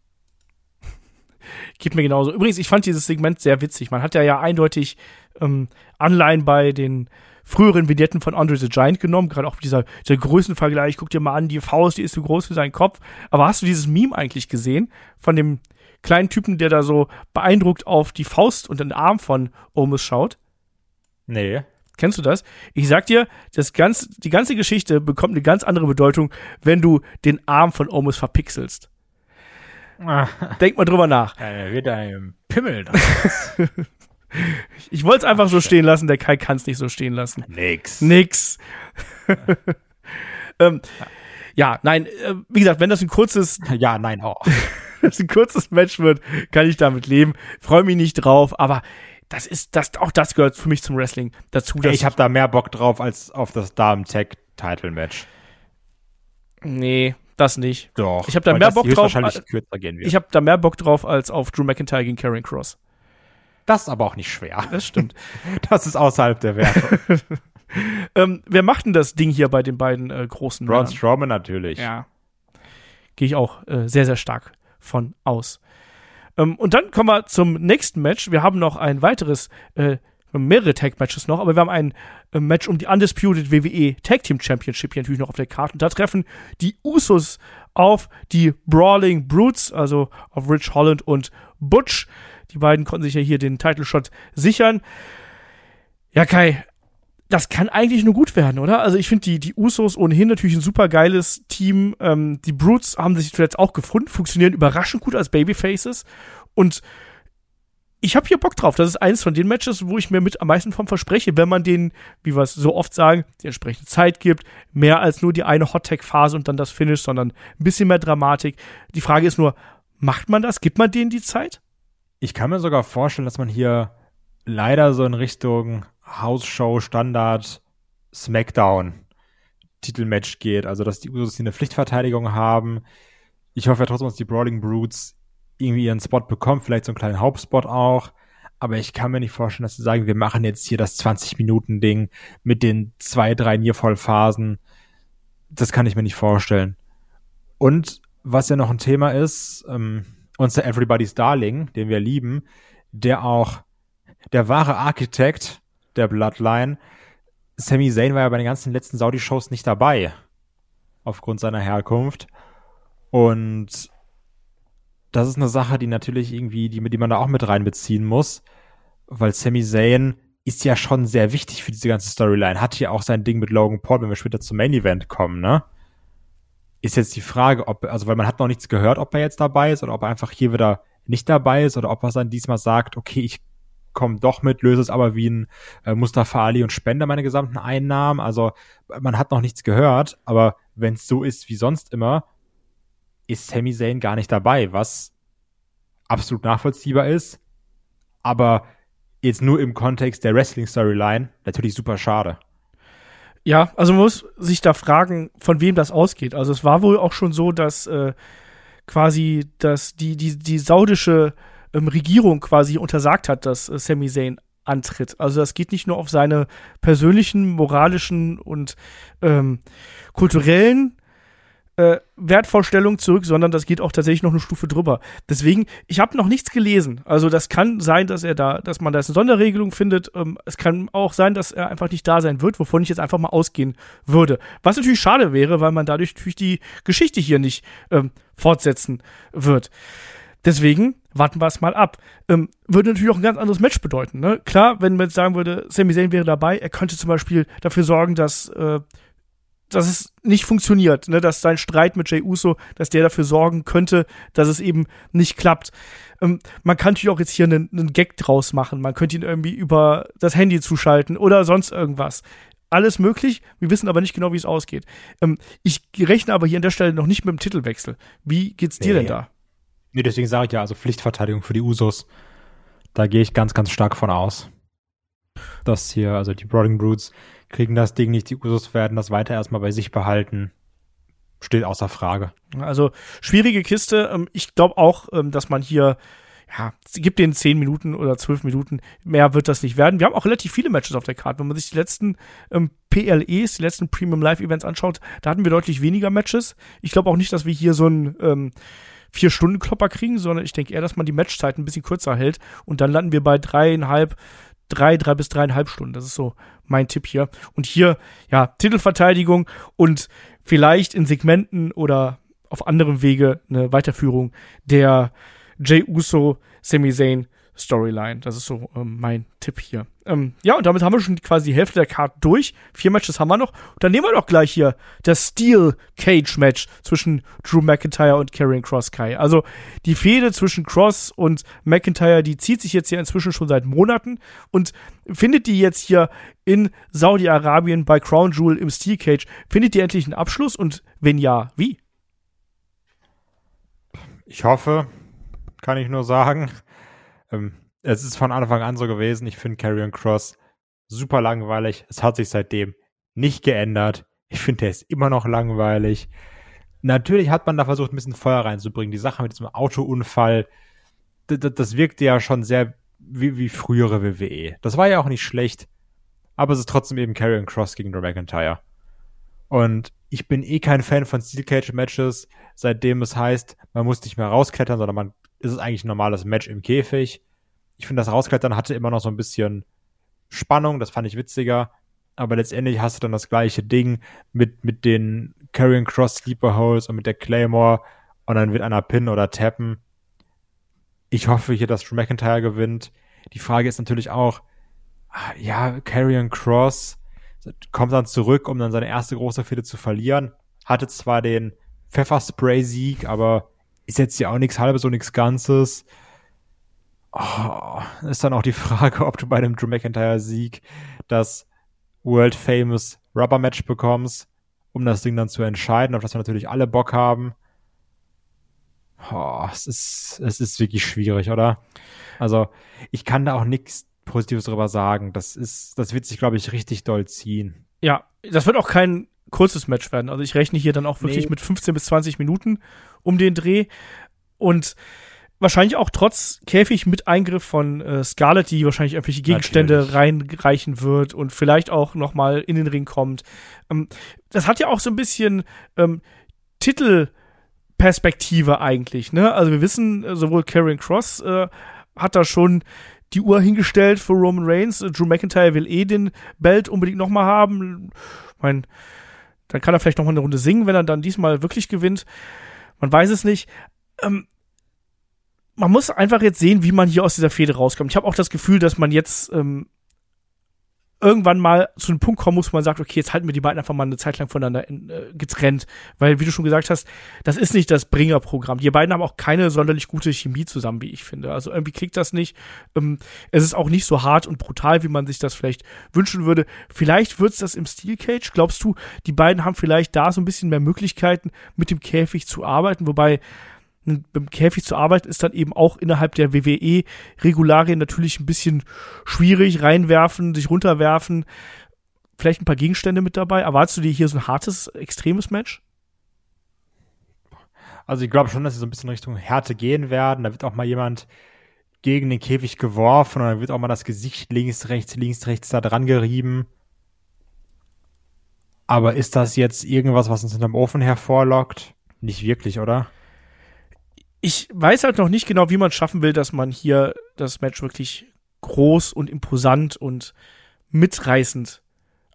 Geht mir genauso. Übrigens, ich fand dieses Segment sehr witzig. Man hat ja ja eindeutig ähm, Anleihen bei den früheren Vignetten von Andre the Giant genommen, gerade auch dieser, dieser Größenvergleich. Guck dir mal an, die Faust, die ist so groß wie sein Kopf. Aber hast du dieses Meme eigentlich gesehen von dem kleinen Typen, der da so beeindruckt auf die Faust und den Arm von Omus schaut? Nee. Kennst du das? Ich sag dir, das ganz, die ganze Geschichte bekommt eine ganz andere Bedeutung, wenn du den Arm von Omus verpixelst. Denk mal drüber nach. Ja, wird ein Pimmel Ich wollte es einfach so stehen lassen, der Kai kann es nicht so stehen lassen. Nix. Nix. ähm, ja, nein, äh, wie gesagt, wenn das ein kurzes. Ja, nein, auch. das ein kurzes Match wird, kann ich damit leben. Freue mich nicht drauf, aber das ist, das, auch das gehört für mich zum Wrestling dazu. Ey, ich habe da mehr Bock drauf als auf das Damen-Tag-Title-Match. Nee, das nicht. Doch. Ich habe da mehr Bock drauf. Wahrscheinlich kürzer gehen wird. Ich habe da mehr Bock drauf als auf Drew McIntyre gegen Karen Cross. Das ist aber auch nicht schwer. Das stimmt. das ist außerhalb der Werte. ähm, wer macht denn das Ding hier bei den beiden äh, großen Braun Strowman natürlich. Ja. Gehe ich auch äh, sehr, sehr stark von aus. Ähm, und dann kommen wir zum nächsten Match. Wir haben noch ein weiteres, äh, mehrere Tag-Matches noch, aber wir haben ein äh, Match um die Undisputed WWE Tag Team Championship hier natürlich noch auf der Karte. Und da treffen die Usos auf die Brawling Brutes, also auf Rich Holland und Butch. Die beiden konnten sich ja hier den Title Shot sichern. Ja, Kai, das kann eigentlich nur gut werden, oder? Also ich finde die, die Usos ohnehin natürlich ein super geiles Team. Ähm, die Brutes haben sich zuletzt auch gefunden, funktionieren überraschend gut als Babyfaces. Und ich habe hier Bock drauf. Das ist eines von den Matches, wo ich mir mit am meisten vom verspreche, wenn man denen, wie wir es so oft sagen, die entsprechende Zeit gibt, mehr als nur die eine Hot-Tag-Phase und dann das Finish, sondern ein bisschen mehr Dramatik. Die Frage ist nur, macht man das? Gibt man denen die Zeit? Ich kann mir sogar vorstellen, dass man hier leider so in Richtung House-Show, Standard, Smackdown Titelmatch geht. Also, dass die Usos hier eine Pflichtverteidigung haben. Ich hoffe ja trotzdem, dass die Brawling Brutes irgendwie ihren Spot bekommen, vielleicht so einen kleinen Hauptspot auch. Aber ich kann mir nicht vorstellen, dass sie sagen, wir machen jetzt hier das 20-Minuten-Ding mit den zwei, drei Niervollphasen. Das kann ich mir nicht vorstellen. Und was ja noch ein Thema ist, ähm, unser Everybody's Darling, den wir lieben, der auch der wahre Architekt der Bloodline, Sami Zayn war ja bei den ganzen letzten Saudi-Shows nicht dabei. Aufgrund seiner Herkunft. Und das ist eine Sache, die natürlich irgendwie, die, die man da auch mit reinbeziehen muss, weil Sami Zayn ist ja schon sehr wichtig für diese ganze Storyline. Hat hier auch sein Ding mit Logan Paul, wenn wir später zum Main Event kommen, ne? Ist jetzt die Frage, ob, also weil man hat noch nichts gehört, ob er jetzt dabei ist oder ob er einfach hier wieder nicht dabei ist oder ob er dann diesmal sagt, okay, ich komme doch mit, löse es aber wie ein äh, Mustafa Ali und spende meine gesamten Einnahmen. Also man hat noch nichts gehört, aber wenn es so ist wie sonst immer, ist Sami Zayn gar nicht dabei, was absolut nachvollziehbar ist, aber jetzt nur im Kontext der Wrestling-Storyline natürlich super schade. Ja, also man muss sich da fragen, von wem das ausgeht. Also es war wohl auch schon so, dass äh, quasi dass die, die, die saudische ähm, Regierung quasi untersagt hat, dass äh, Sami Zayn antritt. Also das geht nicht nur auf seine persönlichen, moralischen und ähm, kulturellen äh, Wertvorstellung zurück, sondern das geht auch tatsächlich noch eine Stufe drüber. Deswegen, ich habe noch nichts gelesen. Also das kann sein, dass er da, dass man da eine Sonderregelung findet. Ähm, es kann auch sein, dass er einfach nicht da sein wird, wovon ich jetzt einfach mal ausgehen würde. Was natürlich schade wäre, weil man dadurch natürlich die Geschichte hier nicht ähm, fortsetzen wird. Deswegen warten wir es mal ab. Ähm, würde natürlich auch ein ganz anderes Match bedeuten. Ne? Klar, wenn man jetzt sagen würde, Sami Zayn wäre dabei, er könnte zum Beispiel dafür sorgen, dass äh, dass es nicht funktioniert, ne, dass sein Streit mit Jay Uso, dass der dafür sorgen könnte, dass es eben nicht klappt. Ähm, man kann natürlich auch jetzt hier einen, einen Gag draus machen. Man könnte ihn irgendwie über das Handy zuschalten oder sonst irgendwas. Alles möglich. Wir wissen aber nicht genau, wie es ausgeht. Ähm, ich rechne aber hier an der Stelle noch nicht mit dem Titelwechsel. Wie geht's dir nee. denn da? Nee, deswegen sage ich ja, also Pflichtverteidigung für die Usos. Da gehe ich ganz, ganz stark von aus. Dass hier, also die Brawling Brutes, kriegen das Ding nicht. Die Usos werden das weiter erstmal bei sich behalten. Steht außer Frage. Also schwierige Kiste. Ähm, ich glaube auch, ähm, dass man hier ja, gibt den 10 Minuten oder 12 Minuten, mehr wird das nicht werden. Wir haben auch relativ viele Matches auf der Karte. Wenn man sich die letzten ähm, PLEs, die letzten Premium Live Events anschaut, da hatten wir deutlich weniger Matches. Ich glaube auch nicht, dass wir hier so ein ähm, vier Stunden Klopper kriegen, sondern ich denke eher, dass man die Matchzeit ein bisschen kürzer hält und dann landen wir bei dreieinhalb, drei, drei bis dreieinhalb Stunden. Das ist so mein Tipp hier. Und hier, ja, Titelverteidigung und vielleicht in Segmenten oder auf anderem Wege eine Weiterführung der Jay Uso, Sami Zayn Storyline. Das ist so ähm, mein Tipp hier. Ähm, ja, und damit haben wir schon quasi die Hälfte der Karte durch. Vier Matches haben wir noch. Und dann nehmen wir doch gleich hier das Steel Cage Match zwischen Drew McIntyre und Karrion Cross Kai. Also die Fehde zwischen Cross und McIntyre, die zieht sich jetzt hier inzwischen schon seit Monaten und findet die jetzt hier in Saudi-Arabien bei Crown Jewel im Steel Cage, findet die endlich einen Abschluss und wenn ja, wie? Ich hoffe, kann ich nur sagen. Ähm, es ist von Anfang an so gewesen. Ich finde Carrion Cross super langweilig. Es hat sich seitdem nicht geändert. Ich finde, der ist immer noch langweilig. Natürlich hat man da versucht, ein bisschen Feuer reinzubringen. Die Sache mit diesem Autounfall, das, wirkte ja schon sehr wie, wie frühere WWE. Das war ja auch nicht schlecht. Aber es ist trotzdem eben Carrion Cross gegen Drew McIntyre. Und ich bin eh kein Fan von Steel Cage Matches, seitdem es heißt, man muss nicht mehr rausklettern, sondern man ist es eigentlich ein normales Match im Käfig. Ich finde, das Rausklettern hatte immer noch so ein bisschen Spannung, das fand ich witziger. Aber letztendlich hast du dann das gleiche Ding mit, mit den Carrying Cross Sleeper Holes und mit der Claymore und dann wird einer pinnen oder tappen. Ich hoffe hier, dass Drew McIntyre gewinnt. Die Frage ist natürlich auch, ah, ja, Carrying Cross kommt dann zurück, um dann seine erste große Fehde zu verlieren. Hatte zwar den Pfefferspray-Sieg, aber ist jetzt ja auch nichts halbes und nichts Ganzes. Oh, ist dann auch die Frage, ob du bei einem Drew McIntyre-Sieg das World Famous Rubber Match bekommst, um das Ding dann zu entscheiden, auf das wir natürlich alle Bock haben. Oh, es ist, es ist wirklich schwierig, oder? Also, ich kann da auch nichts Positives drüber sagen. Das ist, das wird sich, glaube ich, richtig doll ziehen. Ja, das wird auch kein kurzes Match werden. Also ich rechne hier dann auch wirklich nee. mit 15 bis 20 Minuten um den Dreh. Und wahrscheinlich auch trotz Käfig mit Eingriff von äh, Scarlett, die wahrscheinlich irgendwelche Gegenstände Natürlich. reinreichen wird und vielleicht auch noch mal in den Ring kommt. Ähm, das hat ja auch so ein bisschen ähm, Titelperspektive eigentlich. Ne? Also wir wissen, äh, sowohl Karen Cross äh, hat da schon die Uhr hingestellt für Roman Reigns. Drew McIntyre will eh den Belt unbedingt noch mal haben. Mein, dann kann er vielleicht noch mal eine Runde singen, wenn er dann diesmal wirklich gewinnt. Man weiß es nicht. Ähm, man muss einfach jetzt sehen, wie man hier aus dieser Fehde rauskommt. Ich habe auch das Gefühl, dass man jetzt ähm, irgendwann mal zu einem Punkt kommen muss, wo man sagt, okay, jetzt halten wir die beiden einfach mal eine Zeit lang voneinander äh, getrennt. Weil, wie du schon gesagt hast, das ist nicht das Bringer-Programm. Die beiden haben auch keine sonderlich gute Chemie zusammen, wie ich finde. Also irgendwie klickt das nicht. Ähm, es ist auch nicht so hart und brutal, wie man sich das vielleicht wünschen würde. Vielleicht wird's das im Steel Cage. Glaubst du, die beiden haben vielleicht da so ein bisschen mehr Möglichkeiten, mit dem Käfig zu arbeiten? Wobei, beim Käfig zu arbeiten ist dann eben auch innerhalb der WWE-Regularien natürlich ein bisschen schwierig. Reinwerfen, sich runterwerfen, vielleicht ein paar Gegenstände mit dabei. Erwartest du dir hier so ein hartes, extremes Match? Also ich glaube schon, dass sie so ein bisschen Richtung Härte gehen werden. Da wird auch mal jemand gegen den Käfig geworfen und dann wird auch mal das Gesicht links, rechts, links, rechts da dran gerieben. Aber ist das jetzt irgendwas, was uns hinterm Ofen hervorlockt? Nicht wirklich, oder? Ich weiß halt noch nicht genau, wie man schaffen will, dass man hier das Match wirklich groß und imposant und mitreißend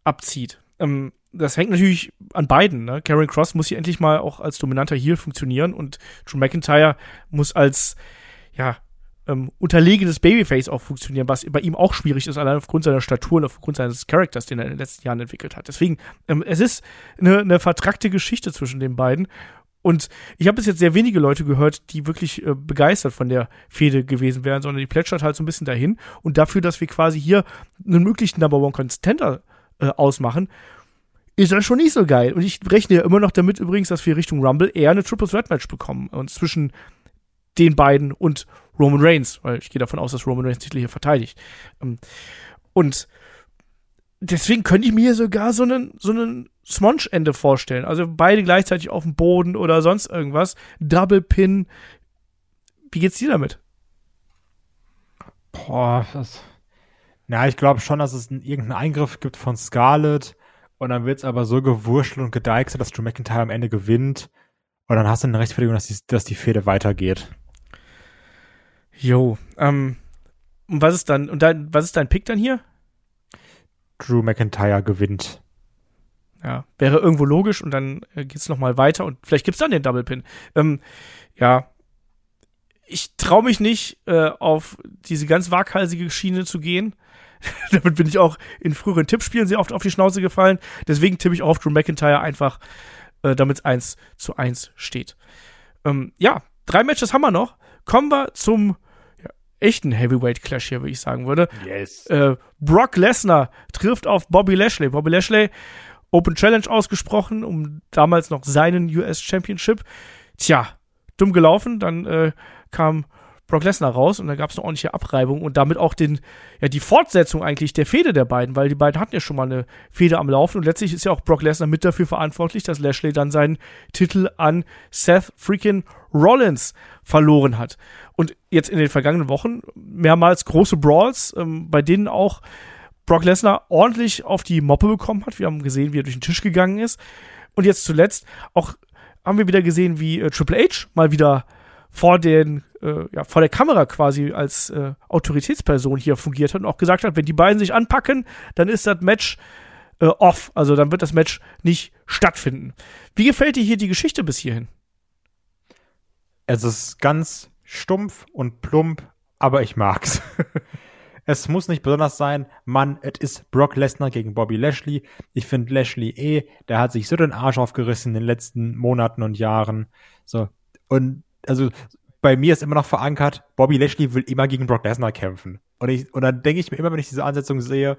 abzieht. Ähm, das hängt natürlich an beiden. Ne? Karen Cross muss hier endlich mal auch als dominanter Heel funktionieren und Drew McIntyre muss als ja ähm, unterlegenes Babyface auch funktionieren, was bei ihm auch schwierig ist, allein aufgrund seiner Statur und aufgrund seines Charakters, den er in den letzten Jahren entwickelt hat. Deswegen, ähm, es ist eine, eine vertrackte Geschichte zwischen den beiden und ich habe bis jetzt sehr wenige Leute gehört, die wirklich äh, begeistert von der Fehde gewesen wären, sondern die plätschert halt so ein bisschen dahin. Und dafür, dass wir quasi hier einen möglichen Number One Contender äh, ausmachen, ist das schon nicht so geil. Und ich rechne ja immer noch damit übrigens, dass wir Richtung Rumble eher eine Triple Threat Match bekommen. Und zwischen den beiden und Roman Reigns, weil ich gehe davon aus, dass Roman Reigns Titel hier verteidigt. Ähm, und deswegen könnte ich mir sogar so einen, so einen Smonge-Ende vorstellen. Also beide gleichzeitig auf dem Boden oder sonst irgendwas. Double Pin. Wie geht's dir damit? Boah, das. Na, ich glaube schon, dass es einen, irgendeinen Eingriff gibt von Scarlett. Und dann wird's aber so gewurschtelt und gedeichselt, dass Drew McIntyre am Ende gewinnt. Und dann hast du eine Rechtfertigung, dass die, dass die Fehde weitergeht. Jo, ähm, und was ist dann, und dein, was ist dein Pick dann hier? Drew McIntyre gewinnt. Ja, wäre irgendwo logisch und dann äh, geht's noch mal weiter und vielleicht gibt's dann den Double Pin. Ähm, ja, ich traue mich nicht äh, auf diese ganz waghalsige Schiene zu gehen. Damit bin ich auch in früheren Tippspielen sehr oft auf die Schnauze gefallen. Deswegen tippe ich auch auf Drew McIntyre einfach, äh, damit es 1 zu 1 steht. Ähm, ja, drei Matches haben wir noch. Kommen wir zum echten Heavyweight Clash hier, wie ich sagen würde. Yes. Äh, Brock Lesnar trifft auf Bobby Lashley. Bobby Lashley Open Challenge ausgesprochen, um damals noch seinen US Championship. Tja, dumm gelaufen, dann äh, kam Brock Lesnar raus und da gab es eine ordentliche Abreibung und damit auch den, ja, die Fortsetzung eigentlich der Fehde der beiden, weil die beiden hatten ja schon mal eine Fehde am Laufen und letztlich ist ja auch Brock Lesnar mit dafür verantwortlich, dass Lashley dann seinen Titel an Seth freaking Rollins verloren hat. Und jetzt in den vergangenen Wochen mehrmals große Brawls, ähm, bei denen auch Brock Lesnar ordentlich auf die Moppe bekommen hat. Wir haben gesehen, wie er durch den Tisch gegangen ist. Und jetzt zuletzt auch haben wir wieder gesehen, wie äh, Triple H mal wieder vor den äh, ja, vor der Kamera quasi als äh, Autoritätsperson hier fungiert hat und auch gesagt hat, wenn die beiden sich anpacken, dann ist das Match äh, off. Also dann wird das Match nicht stattfinden. Wie gefällt dir hier die Geschichte bis hierhin? Es ist ganz stumpf und plump, aber ich mag's. es muss nicht besonders sein. Mann, es ist Brock Lesnar gegen Bobby Lashley. Ich finde Lashley eh, der hat sich so den Arsch aufgerissen in den letzten Monaten und Jahren. So. Und also bei mir ist immer noch verankert, Bobby Lashley will immer gegen Brock Lesnar kämpfen. Und, ich, und dann denke ich mir immer, wenn ich diese Ansetzung sehe,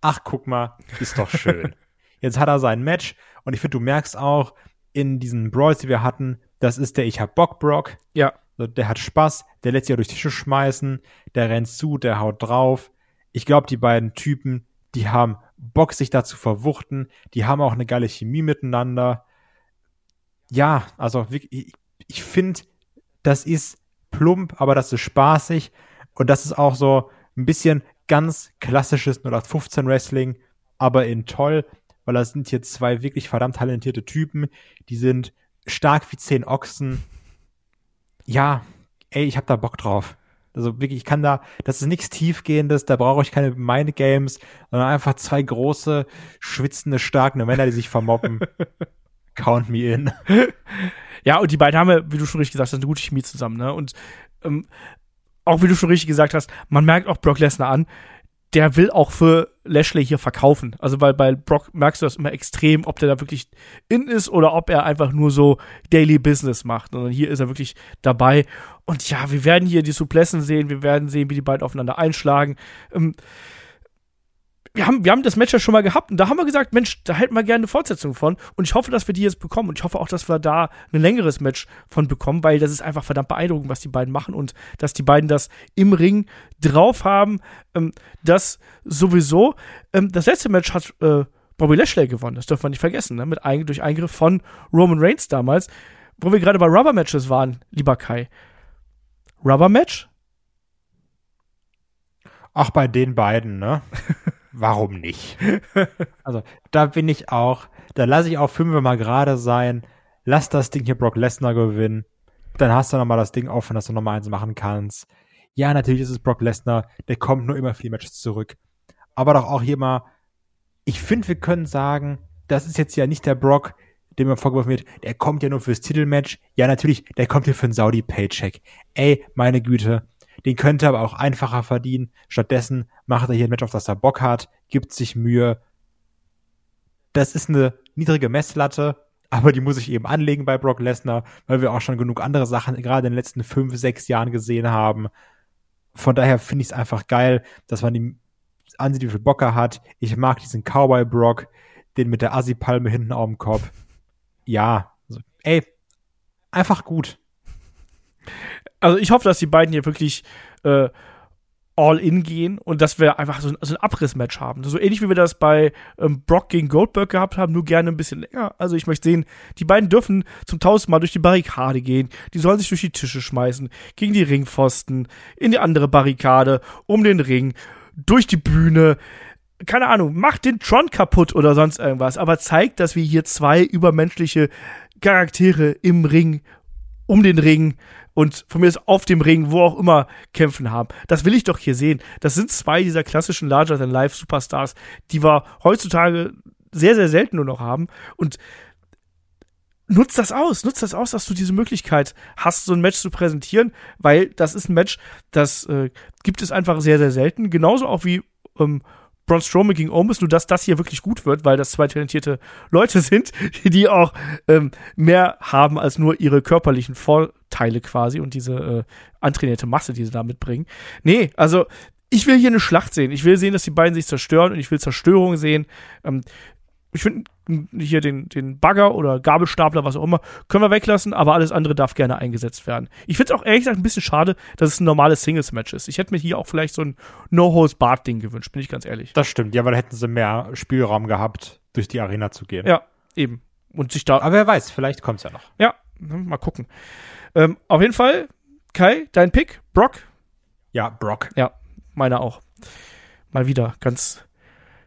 ach, guck mal, ist doch schön. Jetzt hat er sein Match und ich finde, du merkst auch in diesen Brawls, die wir hatten, das ist der Ich hab Bock Brock. Ja. Der hat Spaß, der lässt sich ja durch Tische schmeißen, der rennt zu, der haut drauf. Ich glaube, die beiden Typen, die haben Bock, sich da zu verwuchten, die haben auch eine geile Chemie miteinander. Ja, also ich, ich finde, das ist plump, aber das ist spaßig und das ist auch so ein bisschen ganz klassisches 0815 Wrestling, aber in toll, weil das sind hier zwei wirklich verdammt talentierte Typen, die sind stark wie zehn Ochsen. Ja, ey, ich hab da Bock drauf. Also wirklich, ich kann da, das ist nichts Tiefgehendes, da brauche ich keine Mind-Games, sondern einfach zwei große, schwitzende, starke Männer, die sich vermoppen. Count me in. Ja, und die beiden haben ja, wie du schon richtig gesagt hast, eine gute Chemie zusammen, ne? Und ähm, auch wie du schon richtig gesagt hast, man merkt auch Brock Lesnar an, der will auch für Lashley hier verkaufen. Also weil bei Brock merkst du das immer extrem, ob der da wirklich in ist oder ob er einfach nur so Daily Business macht. Und hier ist er wirklich dabei. Und ja, wir werden hier die Suplessen sehen, wir werden sehen, wie die beiden aufeinander einschlagen. Ähm, wir haben, wir haben das Match ja schon mal gehabt und da haben wir gesagt, Mensch, da hätten wir gerne eine Fortsetzung von. Und ich hoffe, dass wir die jetzt bekommen und ich hoffe auch, dass wir da ein längeres Match von bekommen, weil das ist einfach verdammt beeindruckend, was die beiden machen und dass die beiden das im Ring drauf haben. Ähm, das sowieso. Ähm, das letzte Match hat äh, Bobby Lashley gewonnen, das dürfen wir nicht vergessen, ne? Mit ein, durch Eingriff von Roman Reigns damals, wo wir gerade bei Rubber Matches waren, lieber Kai. Rubber Match? Ach, bei den beiden, ne? warum nicht? also, da bin ich auch, da lasse ich auch fünf mal gerade sein. Lass das Ding hier Brock Lesnar gewinnen. Dann hast du nochmal das Ding offen, dass du nochmal eins machen kannst. Ja, natürlich ist es Brock Lesnar, der kommt nur immer für die Matches zurück. Aber doch auch hier mal, ich finde, wir können sagen, das ist jetzt ja nicht der Brock, dem mir vorgeworfen wird, der kommt ja nur fürs Titelmatch. Ja, natürlich, der kommt hier für einen Saudi-Paycheck. Ey, meine Güte, den könnte er aber auch einfacher verdienen. Stattdessen macht er hier ein Match, auf das er Bock hat, gibt sich Mühe. Das ist eine niedrige Messlatte, aber die muss ich eben anlegen bei Brock Lesnar, weil wir auch schon genug andere Sachen gerade in den letzten fünf, sechs Jahren gesehen haben. Von daher finde ich es einfach geil, dass man ihm ansieht, wie viel Bock er hat. Ich mag diesen Cowboy Brock, den mit der Assi-Palme hinten auf dem Kopf. Ja, also, ey, einfach gut also ich hoffe, dass die beiden hier wirklich äh, all in gehen und dass wir einfach so ein, so ein Abrissmatch haben. So ähnlich wie wir das bei ähm, Brock gegen Goldberg gehabt haben, nur gerne ein bisschen länger. Also ich möchte sehen, die beiden dürfen zum tausendsten Mal durch die Barrikade gehen. Die sollen sich durch die Tische schmeißen, gegen die Ringpfosten, in die andere Barrikade, um den Ring, durch die Bühne. Keine Ahnung, macht den Tron kaputt oder sonst irgendwas, aber zeigt, dass wir hier zwei übermenschliche Charaktere im Ring, um den Ring und von mir ist auf dem Ring, wo auch immer, kämpfen haben. Das will ich doch hier sehen. Das sind zwei dieser klassischen Larger-than-Life-Superstars, die wir heutzutage sehr, sehr selten nur noch haben. Und nutzt das aus, nutzt das aus, dass du diese Möglichkeit hast, so ein Match zu präsentieren, weil das ist ein Match, das äh, gibt es einfach sehr, sehr selten. Genauso auch wie ähm, Braun Strowman gegen Omus, nur dass das hier wirklich gut wird, weil das zwei talentierte Leute sind, die auch ähm, mehr haben als nur ihre körperlichen Vorteile quasi und diese äh, antrainierte Masse, die sie da mitbringen. Nee, also ich will hier eine Schlacht sehen. Ich will sehen, dass die beiden sich zerstören und ich will Zerstörung sehen. Ähm, ich finde hier den, den Bagger oder Gabelstapler, was auch immer, können wir weglassen, aber alles andere darf gerne eingesetzt werden. Ich finde es auch ehrlich gesagt ein bisschen schade, dass es ein normales Singles-Match ist. Ich hätte mir hier auch vielleicht so ein No-Holds-Bart-Ding gewünscht, bin ich ganz ehrlich. Das stimmt, ja, weil da hätten sie mehr Spielraum gehabt, durch die Arena zu gehen. Ja, eben. Und sich da. Aber wer weiß, vielleicht kommt es ja noch. Ja, mal gucken. Ähm, auf jeden Fall, Kai, dein Pick, Brock. Ja, Brock. Ja, meiner auch. Mal wieder ganz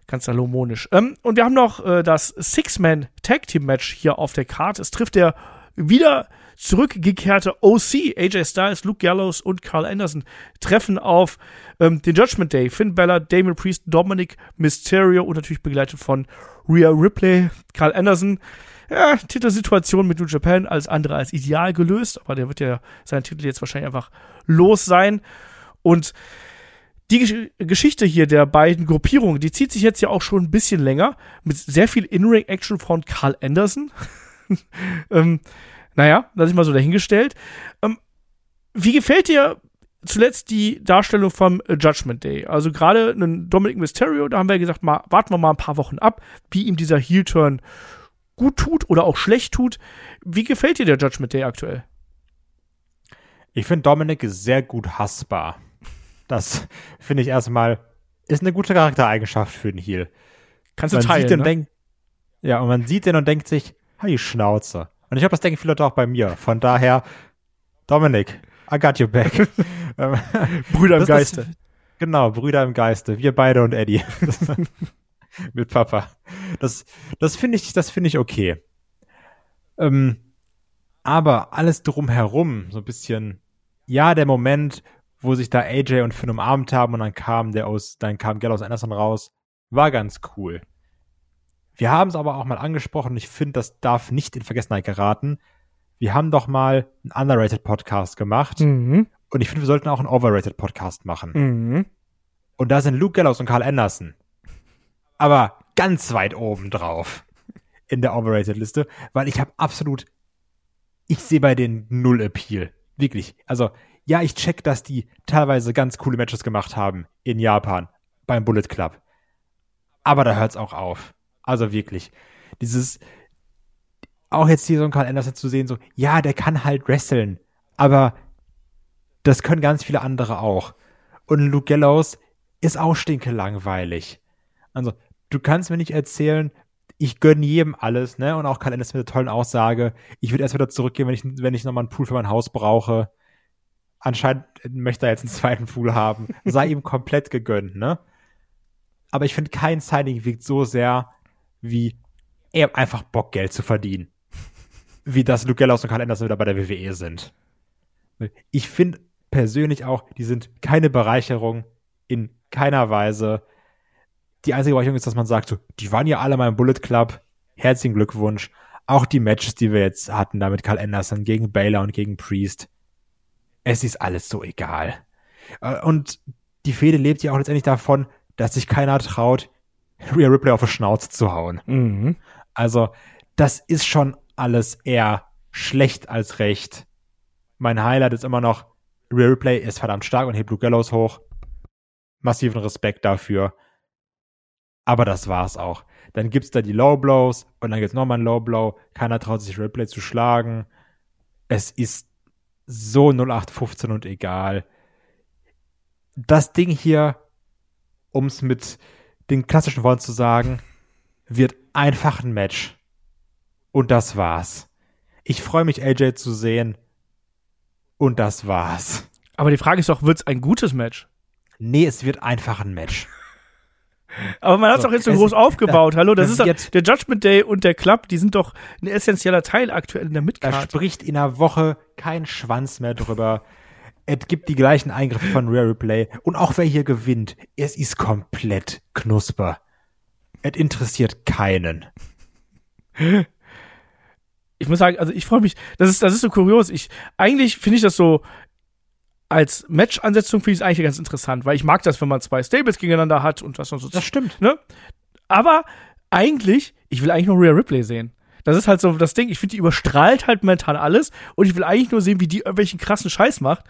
ganz salomonisch. Ähm, und wir haben noch äh, das Six-Man Tag Team Match hier auf der Karte. Es trifft der wieder zurückgekehrte OC, AJ Styles, Luke Gallows und Carl Anderson treffen auf ähm, den Judgment Day. Finn Balor, Damon Priest, Dominic Mysterio und natürlich begleitet von Rhea Ripley, Carl Anderson. Ja, Titelsituation mit New Japan als andere als ideal gelöst, aber der wird ja seinen Titel jetzt wahrscheinlich einfach los sein. Und die Gesch Geschichte hier der beiden Gruppierungen, die zieht sich jetzt ja auch schon ein bisschen länger mit sehr viel In-Ring-Action von Carl Anderson. ähm, naja, lass ich mal so dahingestellt. Ähm, wie gefällt dir zuletzt die Darstellung vom Judgment Day? Also gerade einen Dominic Mysterio, da haben wir gesagt, mal, warten wir mal ein paar Wochen ab, wie ihm dieser Heel-Turn gut tut oder auch schlecht tut. Wie gefällt dir der Judgment Day aktuell? Ich finde Dominic sehr gut hassbar. Das finde ich erstmal, ist eine gute Charaktereigenschaft für einen Heel. Kannst du man teilen, sieht den ne? und denkt, ja, und man sieht den und denkt sich, hey, Schnauze. Und ich glaube, das denken viele Leute auch bei mir. Von daher, Dominic, I got your back. Ähm, Brüder im das- Geiste. Das, genau, Brüder im Geiste. Wir beide und Eddie. Mit Papa. Das, das finde ich, das finde ich okay. Ähm, aber alles drumherum, so ein bisschen, ja, der Moment, wo sich da AJ und Finn umarmt haben und dann kam der aus, dann kam Gallows Anderson raus, war ganz cool. Wir haben es aber auch mal angesprochen und ich finde, das darf nicht in Vergessenheit geraten. Wir haben doch mal einen underrated Podcast gemacht Mhm. und ich finde, wir sollten auch einen overrated Podcast machen. Mhm. Und da sind Luke Gallows und Carl Anderson. Aber ganz weit oben drauf in der overrated Liste, weil ich habe absolut, ich sehe bei denen null Appeal. Wirklich. Also, ja, ich check, dass die teilweise ganz coole Matches gemacht haben in Japan beim Bullet Club. Aber da hört's auch auf. Also wirklich. Dieses, auch jetzt hier so ein Carl Anderson zu sehen, so, ja, der kann halt wresteln, aber das können ganz viele andere auch. Und Luke Gallows ist auch stinke langweilig. Also, du kannst mir nicht erzählen, ich gönne jedem alles, ne? Und auch Karl Anderson mit der tollen Aussage, ich würde erst wieder zurückgehen, wenn ich, wenn ich nochmal einen Pool für mein Haus brauche. Anscheinend möchte er jetzt einen zweiten Pool haben. Sei ihm komplett gegönnt, ne? Aber ich finde, kein Signing wiegt so sehr, wie er einfach Bock, Geld zu verdienen. Wie das Luke Gallows und Karl Anderson wieder bei der WWE sind. Ich finde persönlich auch, die sind keine Bereicherung in keiner Weise. Die einzige Bereicherung ist, dass man sagt, so, die waren ja alle mal im Bullet Club. Herzlichen Glückwunsch. Auch die Matches, die wir jetzt hatten, da mit Carl Anderson gegen Baylor und gegen Priest. Es ist alles so egal. Äh, Und die Fehde lebt ja auch letztendlich davon, dass sich keiner traut, Rhea Ripley auf die Schnauze zu hauen. Mhm. Also, das ist schon alles eher schlecht als recht. Mein Highlight ist immer noch, Rhea Ripley ist verdammt stark und hebt Luke Gallows hoch. Massiven Respekt dafür. Aber das war's auch. Dann gibt's da die Low Blows und dann gibt's nochmal ein Low Blow. Keiner traut sich Ripley zu schlagen. Es ist so 0815 und egal. Das Ding hier, um's mit den klassischen Worten zu sagen, wird einfach ein Match. Und das war's. Ich freue mich, AJ zu sehen. Und das war's. Aber die Frage ist doch, wird's ein gutes Match? Nee, es wird einfach ein Match. Aber man hat es So, doch jetzt so groß aufgebaut. Hallo, das, das ist doch, wird- der Judgment Day und der Club, die sind doch ein essentieller Teil aktuell in der Da Midcard. spricht in einer Woche kein Schwanz mehr drüber. Es gibt die gleichen Eingriffe von Rare Replay. Und auch wer hier gewinnt, es ist komplett knusper. Es interessiert keinen. Ich muss sagen, also ich freue mich, das ist, das ist so kurios. Ich, eigentlich finde ich das so, als Match-Ansetzung finde ich es eigentlich ganz interessant, weil ich mag das, wenn man zwei Stables gegeneinander hat und was noch so. Das stimmt. ne? Aber eigentlich, ich will eigentlich nur Rhea Ripley sehen. Das ist halt so das Ding. Ich finde, die überstrahlt halt momentan alles und ich will eigentlich nur sehen, wie die irgendwelchen krassen Scheiß macht.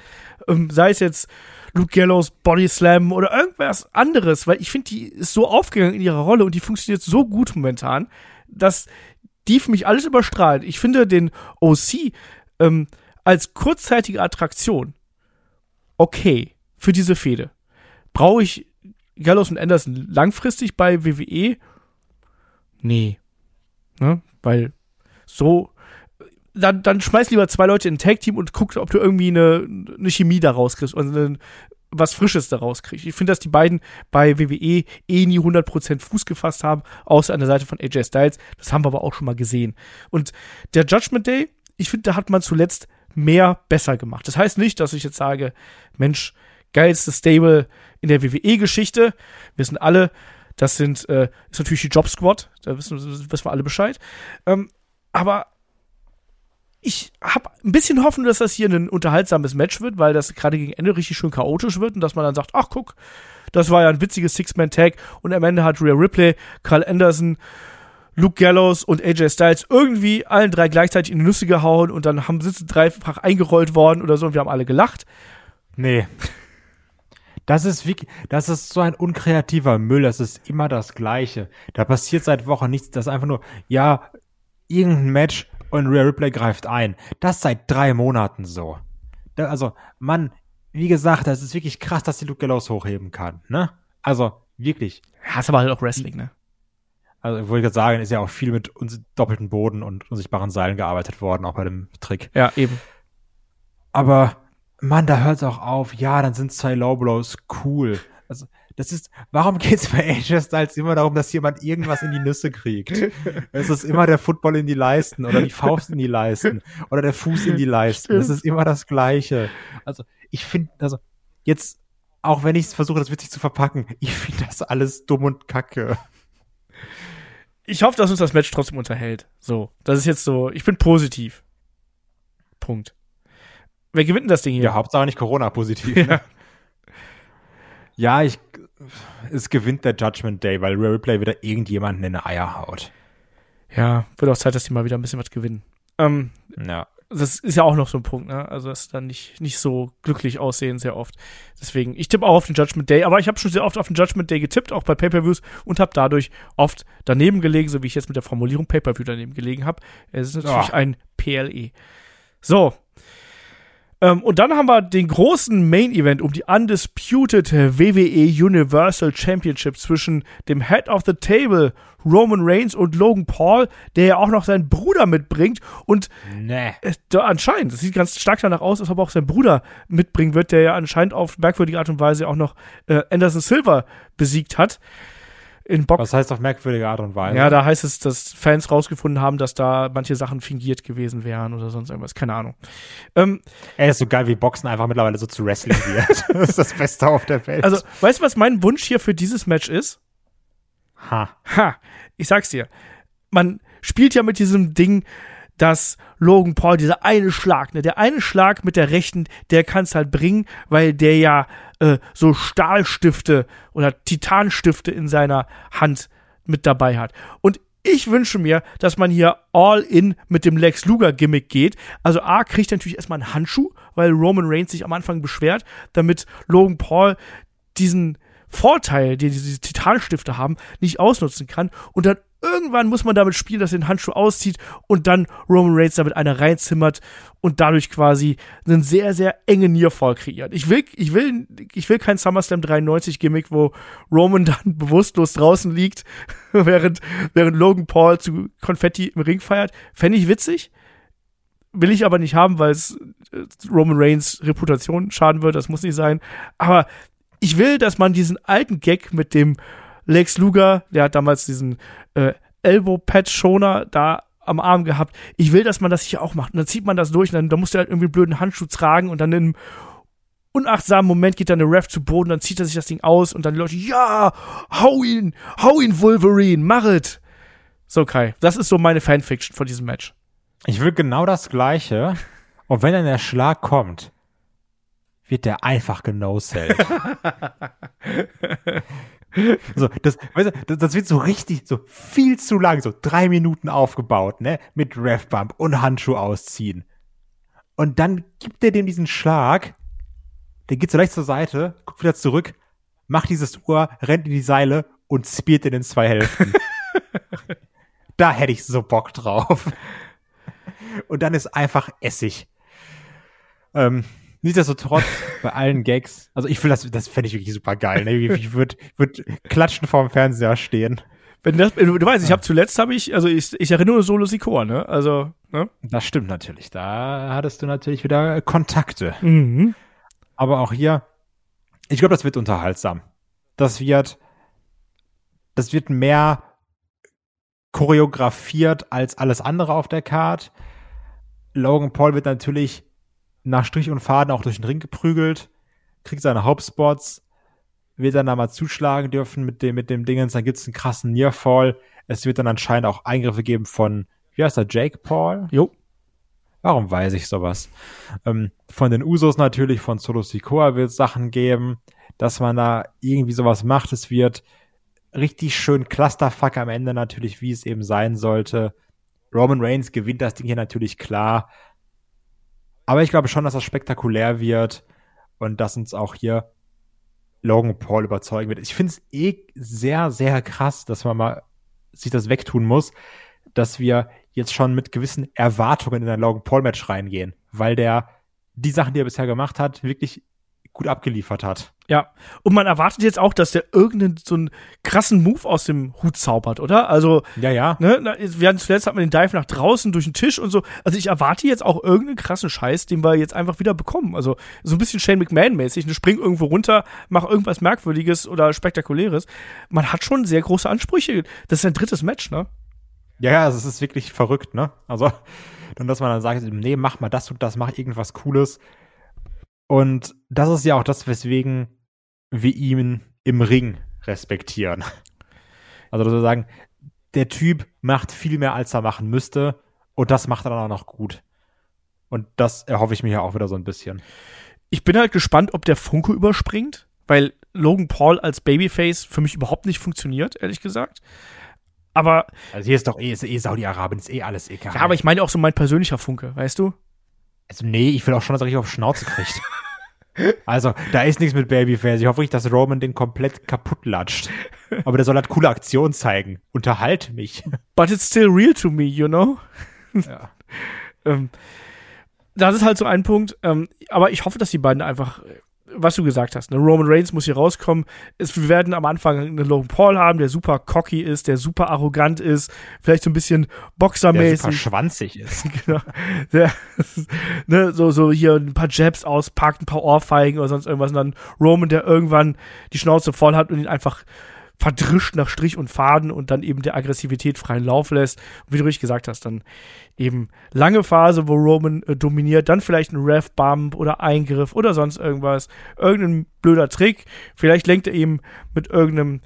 Ähm, sei es jetzt Luke Gallows Body Slam oder irgendwas anderes, weil ich finde, die ist so aufgegangen in ihrer Rolle und die funktioniert so gut momentan, dass die für mich alles überstrahlt. Ich finde den OC ähm, als kurzzeitige Attraktion okay für diese Fehde. Brauche ich Gallows und Anderson langfristig bei WWE? Nee. Ne? Weil so, dann, dann schmeiß lieber zwei Leute in ein Tag-Team und guck, ob du irgendwie eine, eine Chemie da rauskriegst und eine, was Frisches da rauskriegst. Ich finde, dass die beiden bei WWE eh nie 100% Fuß gefasst haben, außer an der Seite von AJ Styles. Das haben wir aber auch schon mal gesehen. Und der Judgment Day ich finde, da hat man zuletzt mehr besser gemacht. Das heißt nicht, dass ich jetzt sage, Mensch, geilste Stable in der WWE-Geschichte. Wissen alle, das sind, äh, ist natürlich die Job Squad, da wissen, wissen wir alle Bescheid. Ähm, aber ich habe ein bisschen Hoffnung, dass das hier ein unterhaltsames Match wird, weil das gerade gegen Ende richtig schön chaotisch wird und dass man dann sagt, ach guck, das war ja ein witziges Six-Man-Tag und am Ende hat Rhea Ripley, Carl Anderson, Luke Gallows und AJ Styles irgendwie allen drei gleichzeitig in die Nüsse gehauen und dann haben sie dreifach eingerollt worden oder so und wir haben alle gelacht. Nee. Das ist wie, das ist so ein unkreativer Müll, das ist immer das Gleiche. Da passiert seit Wochen nichts, das ist einfach nur, ja, irgendein Match und Rhea Ripley greift ein. Das seit drei Monaten so. Da, also, Mann, wie gesagt, das ist wirklich krass, dass die Luke Gallows hochheben kann, ne? Also, wirklich. Ja, ist aber halt auch Wrestling, ne? Also, wollte ich gerade sagen, ist ja auch viel mit uns doppelten Boden und unsichtbaren Seilen gearbeitet worden, auch bei dem Trick. Ja, eben. Aber, Mann, da hört es auch auf. Ja, dann sind zwei Low Blows cool. Also, das ist, warum geht's bei AJ Styles immer darum, dass jemand irgendwas in die Nüsse kriegt? Es ist immer der Football in die Leisten oder die Faust in die Leisten oder der Fuß in die Leisten. Das ist immer das Gleiche. Also, ich finde, also, jetzt, auch wenn ich es versuche, das witzig zu verpacken, ich finde das alles dumm und kacke. Ich hoffe, dass uns das Match trotzdem unterhält. So, das ist jetzt so, ich bin positiv. Punkt. Wer gewinnt denn das Ding hier? Ja, Hauptsache nicht Corona-positiv. Ne? Ja. Ja, ich, es gewinnt der Judgment Day, weil Rhea Ripley wieder irgendjemanden in die Eier haut. Ja, wird auch Zeit, dass die mal wieder ein bisschen was gewinnen. Ähm, Ja. Das ist ja auch noch so ein Punkt, ne? Also, dass dann nicht, nicht so glücklich aussehen, sehr oft. Deswegen, ich tippe auch auf den Judgment Day, aber ich habe schon sehr oft auf den Judgment Day getippt, auch bei Pay-Per-Views und habe dadurch oft daneben gelegen, so wie ich jetzt mit der Formulierung Pay-Per-View daneben gelegen habe. Es ist natürlich Ja. ein PLE. So. Ähm, und dann haben wir den großen Main-Event um die Undisputed WWE Universal Championship zwischen dem Head of the Table Roman Reigns und Logan Paul, der ja auch noch seinen Bruder mitbringt und Nee. äh, anscheinend, das sieht ganz stark danach aus, als ob auch sein Bruder mitbringen wird, der ja anscheinend auf merkwürdige Art und Weise auch noch äh, Anderson Silver besiegt hat. In Box. Was heißt auf merkwürdige Art und Weise? Ja, da heißt es, dass Fans rausgefunden haben, dass da manche Sachen fingiert gewesen wären oder sonst irgendwas. Keine Ahnung. Ähm, Ey, ist so geil, wie Boxen einfach mittlerweile so zu Wrestling wird. das ist das Beste auf der Welt. also, weißt du, was mein Wunsch hier für dieses Match ist? ha. Ha, ich sag's dir. Man spielt ja mit diesem Ding, dass Logan Paul, dieser eine Schlag, ne, der eine Schlag mit der rechten, der kann's halt bringen, weil der ja äh, so Stahlstifte oder Titanstifte in seiner Hand mit dabei hat. Und ich wünsche mir, dass man hier all in mit dem Lex Luger Gimmick geht. Also A kriegt er natürlich erstmal einen Handschuh, weil Roman Reigns sich am Anfang beschwert, damit Logan Paul diesen Vorteil, den diese Titanstifte haben, nicht ausnutzen kann. Und dann irgendwann muss man damit spielen, dass er den Handschuh auszieht und dann Roman Reigns damit einer reinzimmert und dadurch quasi einen sehr, sehr engen Nearfall kreiert. Ich will, ich will, ich will kein SummerSlam 93 Gimmick, wo Roman dann bewusstlos draußen liegt, während, während Logan Paul zu Konfetti im Ring feiert. Fände ich witzig. Will ich aber nicht haben, weil es äh, Roman Reigns Reputation schaden wird. Das muss nicht sein. Aber ich will, dass man diesen alten Gag mit dem Lex Luger, der hat damals diesen äh, Elbow-Pad-Schoner da am Arm gehabt. Ich will, dass man das hier auch macht. Und dann zieht man das durch und dann da muss der halt irgendwie einen blöden Handschuh tragen und dann in einem unachtsamen Moment geht dann der Ref zu Boden, dann zieht er sich das Ding aus und dann die Leute, ja, hau ihn, hau ihn, Wolverine, mach es. So, Kai, das ist so meine Fanfiction von diesem Match. Ich will genau das Gleiche. Und wenn dann der Schlag kommt, wird der einfach genosellt. so, das, weißt du, das, das wird so richtig, so viel zu lang, so drei Minuten aufgebaut, ne? Mit Ref-Bump und Handschuh ausziehen. Und dann gibt er dem diesen Schlag, der geht so leicht zur Seite, guckt wieder zurück, macht dieses Uhr, rennt in die Seile und spielt in den zwei Hälften. da hätte ich so Bock drauf. Und dann ist einfach Essig. Ähm, nichtsdestotrotz, bei allen Gags, also ich will das, das fände ich wirklich super geil. Ne? Ich würde würd klatschen vorm Fernseher stehen. Wenn das, du weißt, ich habe zuletzt habe ich, also ich, ich erinnere nur Solo Sikor, ne? Also, ne? Das stimmt natürlich. Da hattest du natürlich wieder Kontakte. Mhm. Aber auch hier, ich glaube, das wird unterhaltsam. Das wird, das wird mehr choreografiert als alles andere auf der Card. Logan Paul wird natürlich nach Strich und Faden auch durch den Ring geprügelt, kriegt seine Hauptspots, wird dann da mal zuschlagen dürfen mit dem, mit dem Dingens, dann gibt's einen krassen Nearfall. Es wird dann anscheinend auch Eingriffe geben von, wie heißt er, Jake Paul? Jo. Warum weiß ich sowas? Ähm, von den Usos natürlich, von Solo Sikoa wird Sachen geben, dass man da irgendwie sowas macht. Es wird richtig schön Clusterfuck am Ende natürlich, wie es eben sein sollte. Roman Reigns gewinnt das Ding hier natürlich klar. Aber ich glaube schon, dass das spektakulär wird und dass uns auch hier Logan Paul überzeugen wird. Ich finde es eh sehr, sehr krass, dass man mal sich das wegtun muss, dass wir jetzt schon mit gewissen Erwartungen in ein Logan Paul Match reingehen, weil der die Sachen, die er bisher gemacht hat, wirklich gut abgeliefert hat. Ja, und man erwartet jetzt auch, dass der irgendeinen so einen krassen Move aus dem Hut zaubert, oder? Also, ja, ja. Ne, wir hatten zuletzt hat man den Dive nach draußen durch den Tisch und so. Also ich erwarte jetzt auch irgendeinen krassen Scheiß, den wir jetzt einfach wieder bekommen. Also so ein bisschen Shane McMahon-mäßig, ne, spring irgendwo runter, mach irgendwas Merkwürdiges oder Spektakuläres. Man hat schon sehr große Ansprüche. Das ist ein drittes Match, ne? Ja, ja, es ist wirklich verrückt, ne? Also, und dass man dann sagt, nee, mach mal das und das, mach irgendwas Cooles. Und das ist ja auch das, weswegen wir ihn im Ring respektieren. Also, dass wir sagen, der Typ macht viel mehr, als er machen müsste. Und das macht er dann auch noch gut. Und das erhoffe ich mir ja auch wieder so ein bisschen. Ich bin halt gespannt, ob der Funke überspringt, weil Logan Paul als Babyface für mich überhaupt nicht funktioniert, ehrlich gesagt. Aber. Also hier ist doch eh, ist eh Saudi-Arabien, ist eh alles egal. Ja, aber ich meine auch so mein persönlicher Funke, weißt du? Also nee, ich will auch schon, dass er richtig auf Schnauze kriegt. also, da ist nichts mit Babyface. Ich hoffe nicht, dass Roman den komplett kaputt latscht. Aber der soll halt coole Aktionen zeigen. Unterhalt mich. But it's still real to me, you know? Ja. ähm, das ist halt so ein Punkt. Ähm, aber ich hoffe, dass die beiden einfach was du gesagt hast, ne? Roman Reigns muss hier rauskommen. Es, wir werden am Anfang einen Logan Paul haben, der super cocky ist, der super arrogant ist, vielleicht so ein bisschen boxermäßig. Der super schwanzig ist. genau. Der, ne, so, so hier ein paar Jabs auspackt, ein paar Ohrfeigen oder sonst irgendwas und dann Roman, der irgendwann die Schnauze voll hat und ihn einfach verdrischt nach Strich und Faden und dann eben der Aggressivität freien Lauf lässt. Und wie du richtig gesagt hast, dann eben lange Phase, wo Roman äh, dominiert, dann vielleicht ein Ref-Bump oder Eingriff oder sonst irgendwas, irgendein blöder Trick. Vielleicht lenkt er eben mit irgendeinem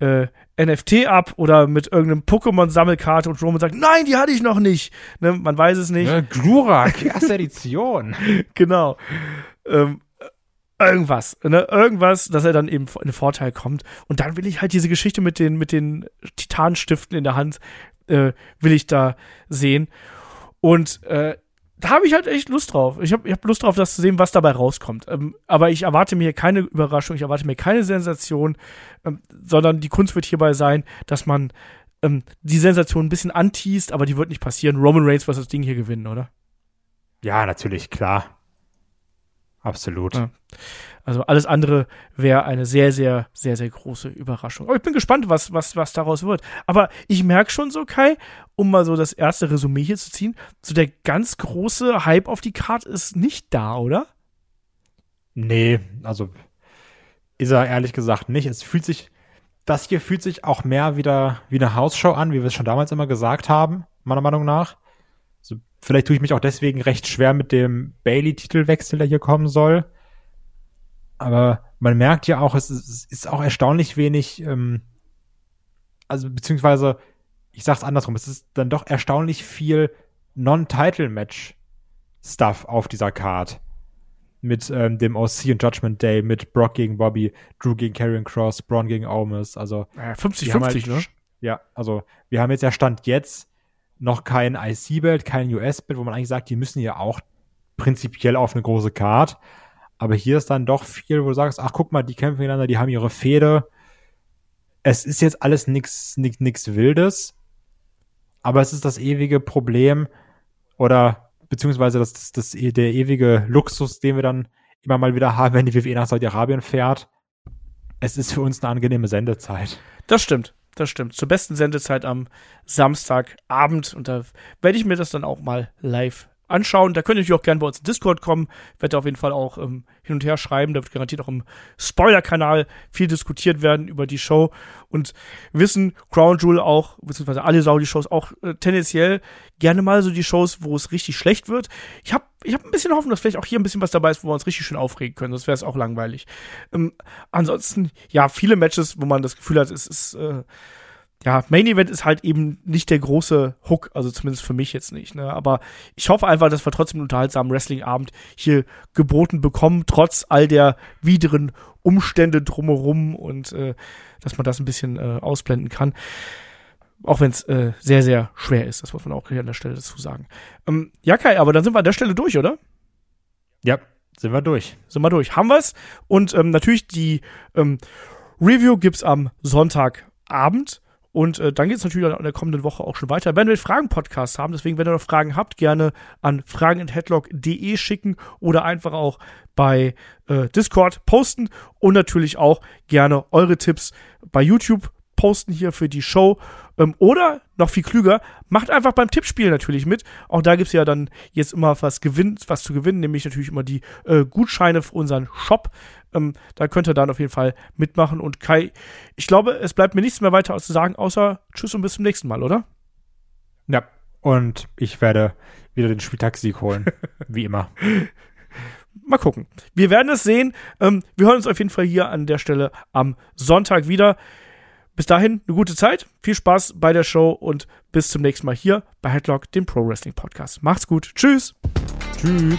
äh, NFT ab oder mit irgendeinem Pokémon-Sammelkarte und Roman sagt, nein, die hatte ich noch nicht. Ne, man weiß es nicht. Ja, Glurak, erste Edition. genau. Ähm, irgendwas, ne, irgendwas, dass er dann eben in den Vorteil kommt. Und dann will ich halt diese Geschichte mit den, mit den Titanstiften in der Hand, äh, will ich da sehen. Und äh, da habe ich halt echt Lust drauf. Ich habe ich hab Lust drauf, das zu sehen, was dabei rauskommt. Ähm, aber ich erwarte mir keine Überraschung, ich erwarte mir keine Sensation, ähm, sondern die Kunst wird hierbei sein, dass man ähm, die Sensation ein bisschen anteast, aber die wird nicht passieren. Roman Reigns wird das Ding hier gewinnen, oder? Ja, natürlich, klar. Absolut. Ja. Also alles andere wäre eine sehr, sehr, sehr, sehr große Überraschung. Aber ich bin gespannt, was, was, was daraus wird. Aber ich merke schon so, Kai, um mal so das erste Resümee hier zu ziehen, so der ganz große Hype auf die Karte ist nicht da, oder? Nee, also ist er ehrlich gesagt nicht. Es fühlt sich, das hier fühlt sich auch mehr wieder wie eine Hausshow an, wie wir es schon damals immer gesagt haben, meiner Meinung nach. Vielleicht tue ich mich auch deswegen recht schwer mit dem Bailey-Titelwechsel, der hier kommen soll. Aber man merkt ja auch, es ist, es ist auch erstaunlich wenig, ähm, also beziehungsweise, ich sag's andersrum, es ist dann doch erstaunlich viel Non-Title-Match-Stuff auf dieser Card. Mit ähm, dem OC und Judgment Day, mit Brock gegen Bobby, Drew gegen Karrion Cross, Braun gegen Omis, also 50-50, halt, ne? Ja, also wir haben jetzt ja Stand jetzt noch kein IC-Belt, kein US-Belt, wo man eigentlich sagt, die müssen ja auch prinzipiell auf eine große Card. Aber hier ist dann doch viel, wo du sagst, ach guck mal, die kämpfen gegeneinander, die haben ihre Fehde. Es ist jetzt alles nichts nix, nix Wildes, aber es ist das ewige Problem oder beziehungsweise das, das, das, der ewige Luxus, den wir dann immer mal wieder haben, wenn die WWE nach Saudi-Arabien fährt. Es ist für uns eine angenehme Sendezeit. Das stimmt. Das stimmt. Zur besten Sendezeit am Samstagabend. Und da werde ich mir das dann auch mal live anschauen. Da könnt ihr natürlich auch gerne bei uns in Discord kommen. Werde auf jeden Fall auch ähm, hin und her schreiben. Da wird garantiert auch im Spoiler-Kanal viel diskutiert werden über die Show. Und wissen Crown Jewel auch, beziehungsweise alle Saudi-Shows auch äh, tendenziell gerne mal so die Shows, wo es richtig schlecht wird. Ich habe ich hab ein bisschen Hoffnung, dass vielleicht auch hier ein bisschen was dabei ist, wo wir uns richtig schön aufregen können. Sonst wäre es auch langweilig. Ähm, ansonsten, ja, viele Matches, wo man das Gefühl hat, es ist äh, ja, Main Event ist halt eben nicht der große Hook, also zumindest für mich jetzt nicht. Ne? Aber ich hoffe einfach, dass wir trotzdem einen unterhaltsamen Wrestling-Abend hier geboten bekommen, trotz all der wideren Umstände drumherum und äh, dass man das ein bisschen äh, ausblenden kann. Auch wenn es äh, sehr, sehr schwer ist, das muss man auch hier an der Stelle dazu sagen. Ähm, ja, Kai, aber dann sind wir an der Stelle durch, oder? Ja, sind wir durch. Sind wir durch. Haben wir's. Und ähm, natürlich die ähm, Review gibt's am Sonntagabend. Und äh, dann geht es natürlich in der kommenden Woche auch schon weiter. Wenn wir Fragen-Podcast haben, deswegen, wenn ihr noch Fragen habt, gerne an fragen.headlock.de schicken oder einfach auch bei äh, Discord posten und natürlich auch gerne eure Tipps bei YouTube posten hier für die Show. Ähm, oder noch viel klüger, macht einfach beim Tippspiel natürlich mit. Auch da gibt's ja dann jetzt immer was, gewinn, was zu gewinnen, nämlich natürlich immer die äh, Gutscheine für unseren Shop. Ähm, da könnt ihr dann auf jeden Fall mitmachen. Und Kai, ich glaube, es bleibt mir nichts mehr weiter zu sagen, außer Tschüss und bis zum nächsten Mal, oder? Ja, und ich werde wieder den Spieltagssieg holen, wie immer. Mal gucken. Wir werden es sehen. Ähm, wir hören uns auf jeden Fall hier an der Stelle am Sonntag wieder. Bis dahin eine gute Zeit, viel Spaß bei der Show und bis zum nächsten Mal hier bei Headlock, dem Pro Wrestling Podcast. Macht's gut. Tschüss. Tschüss.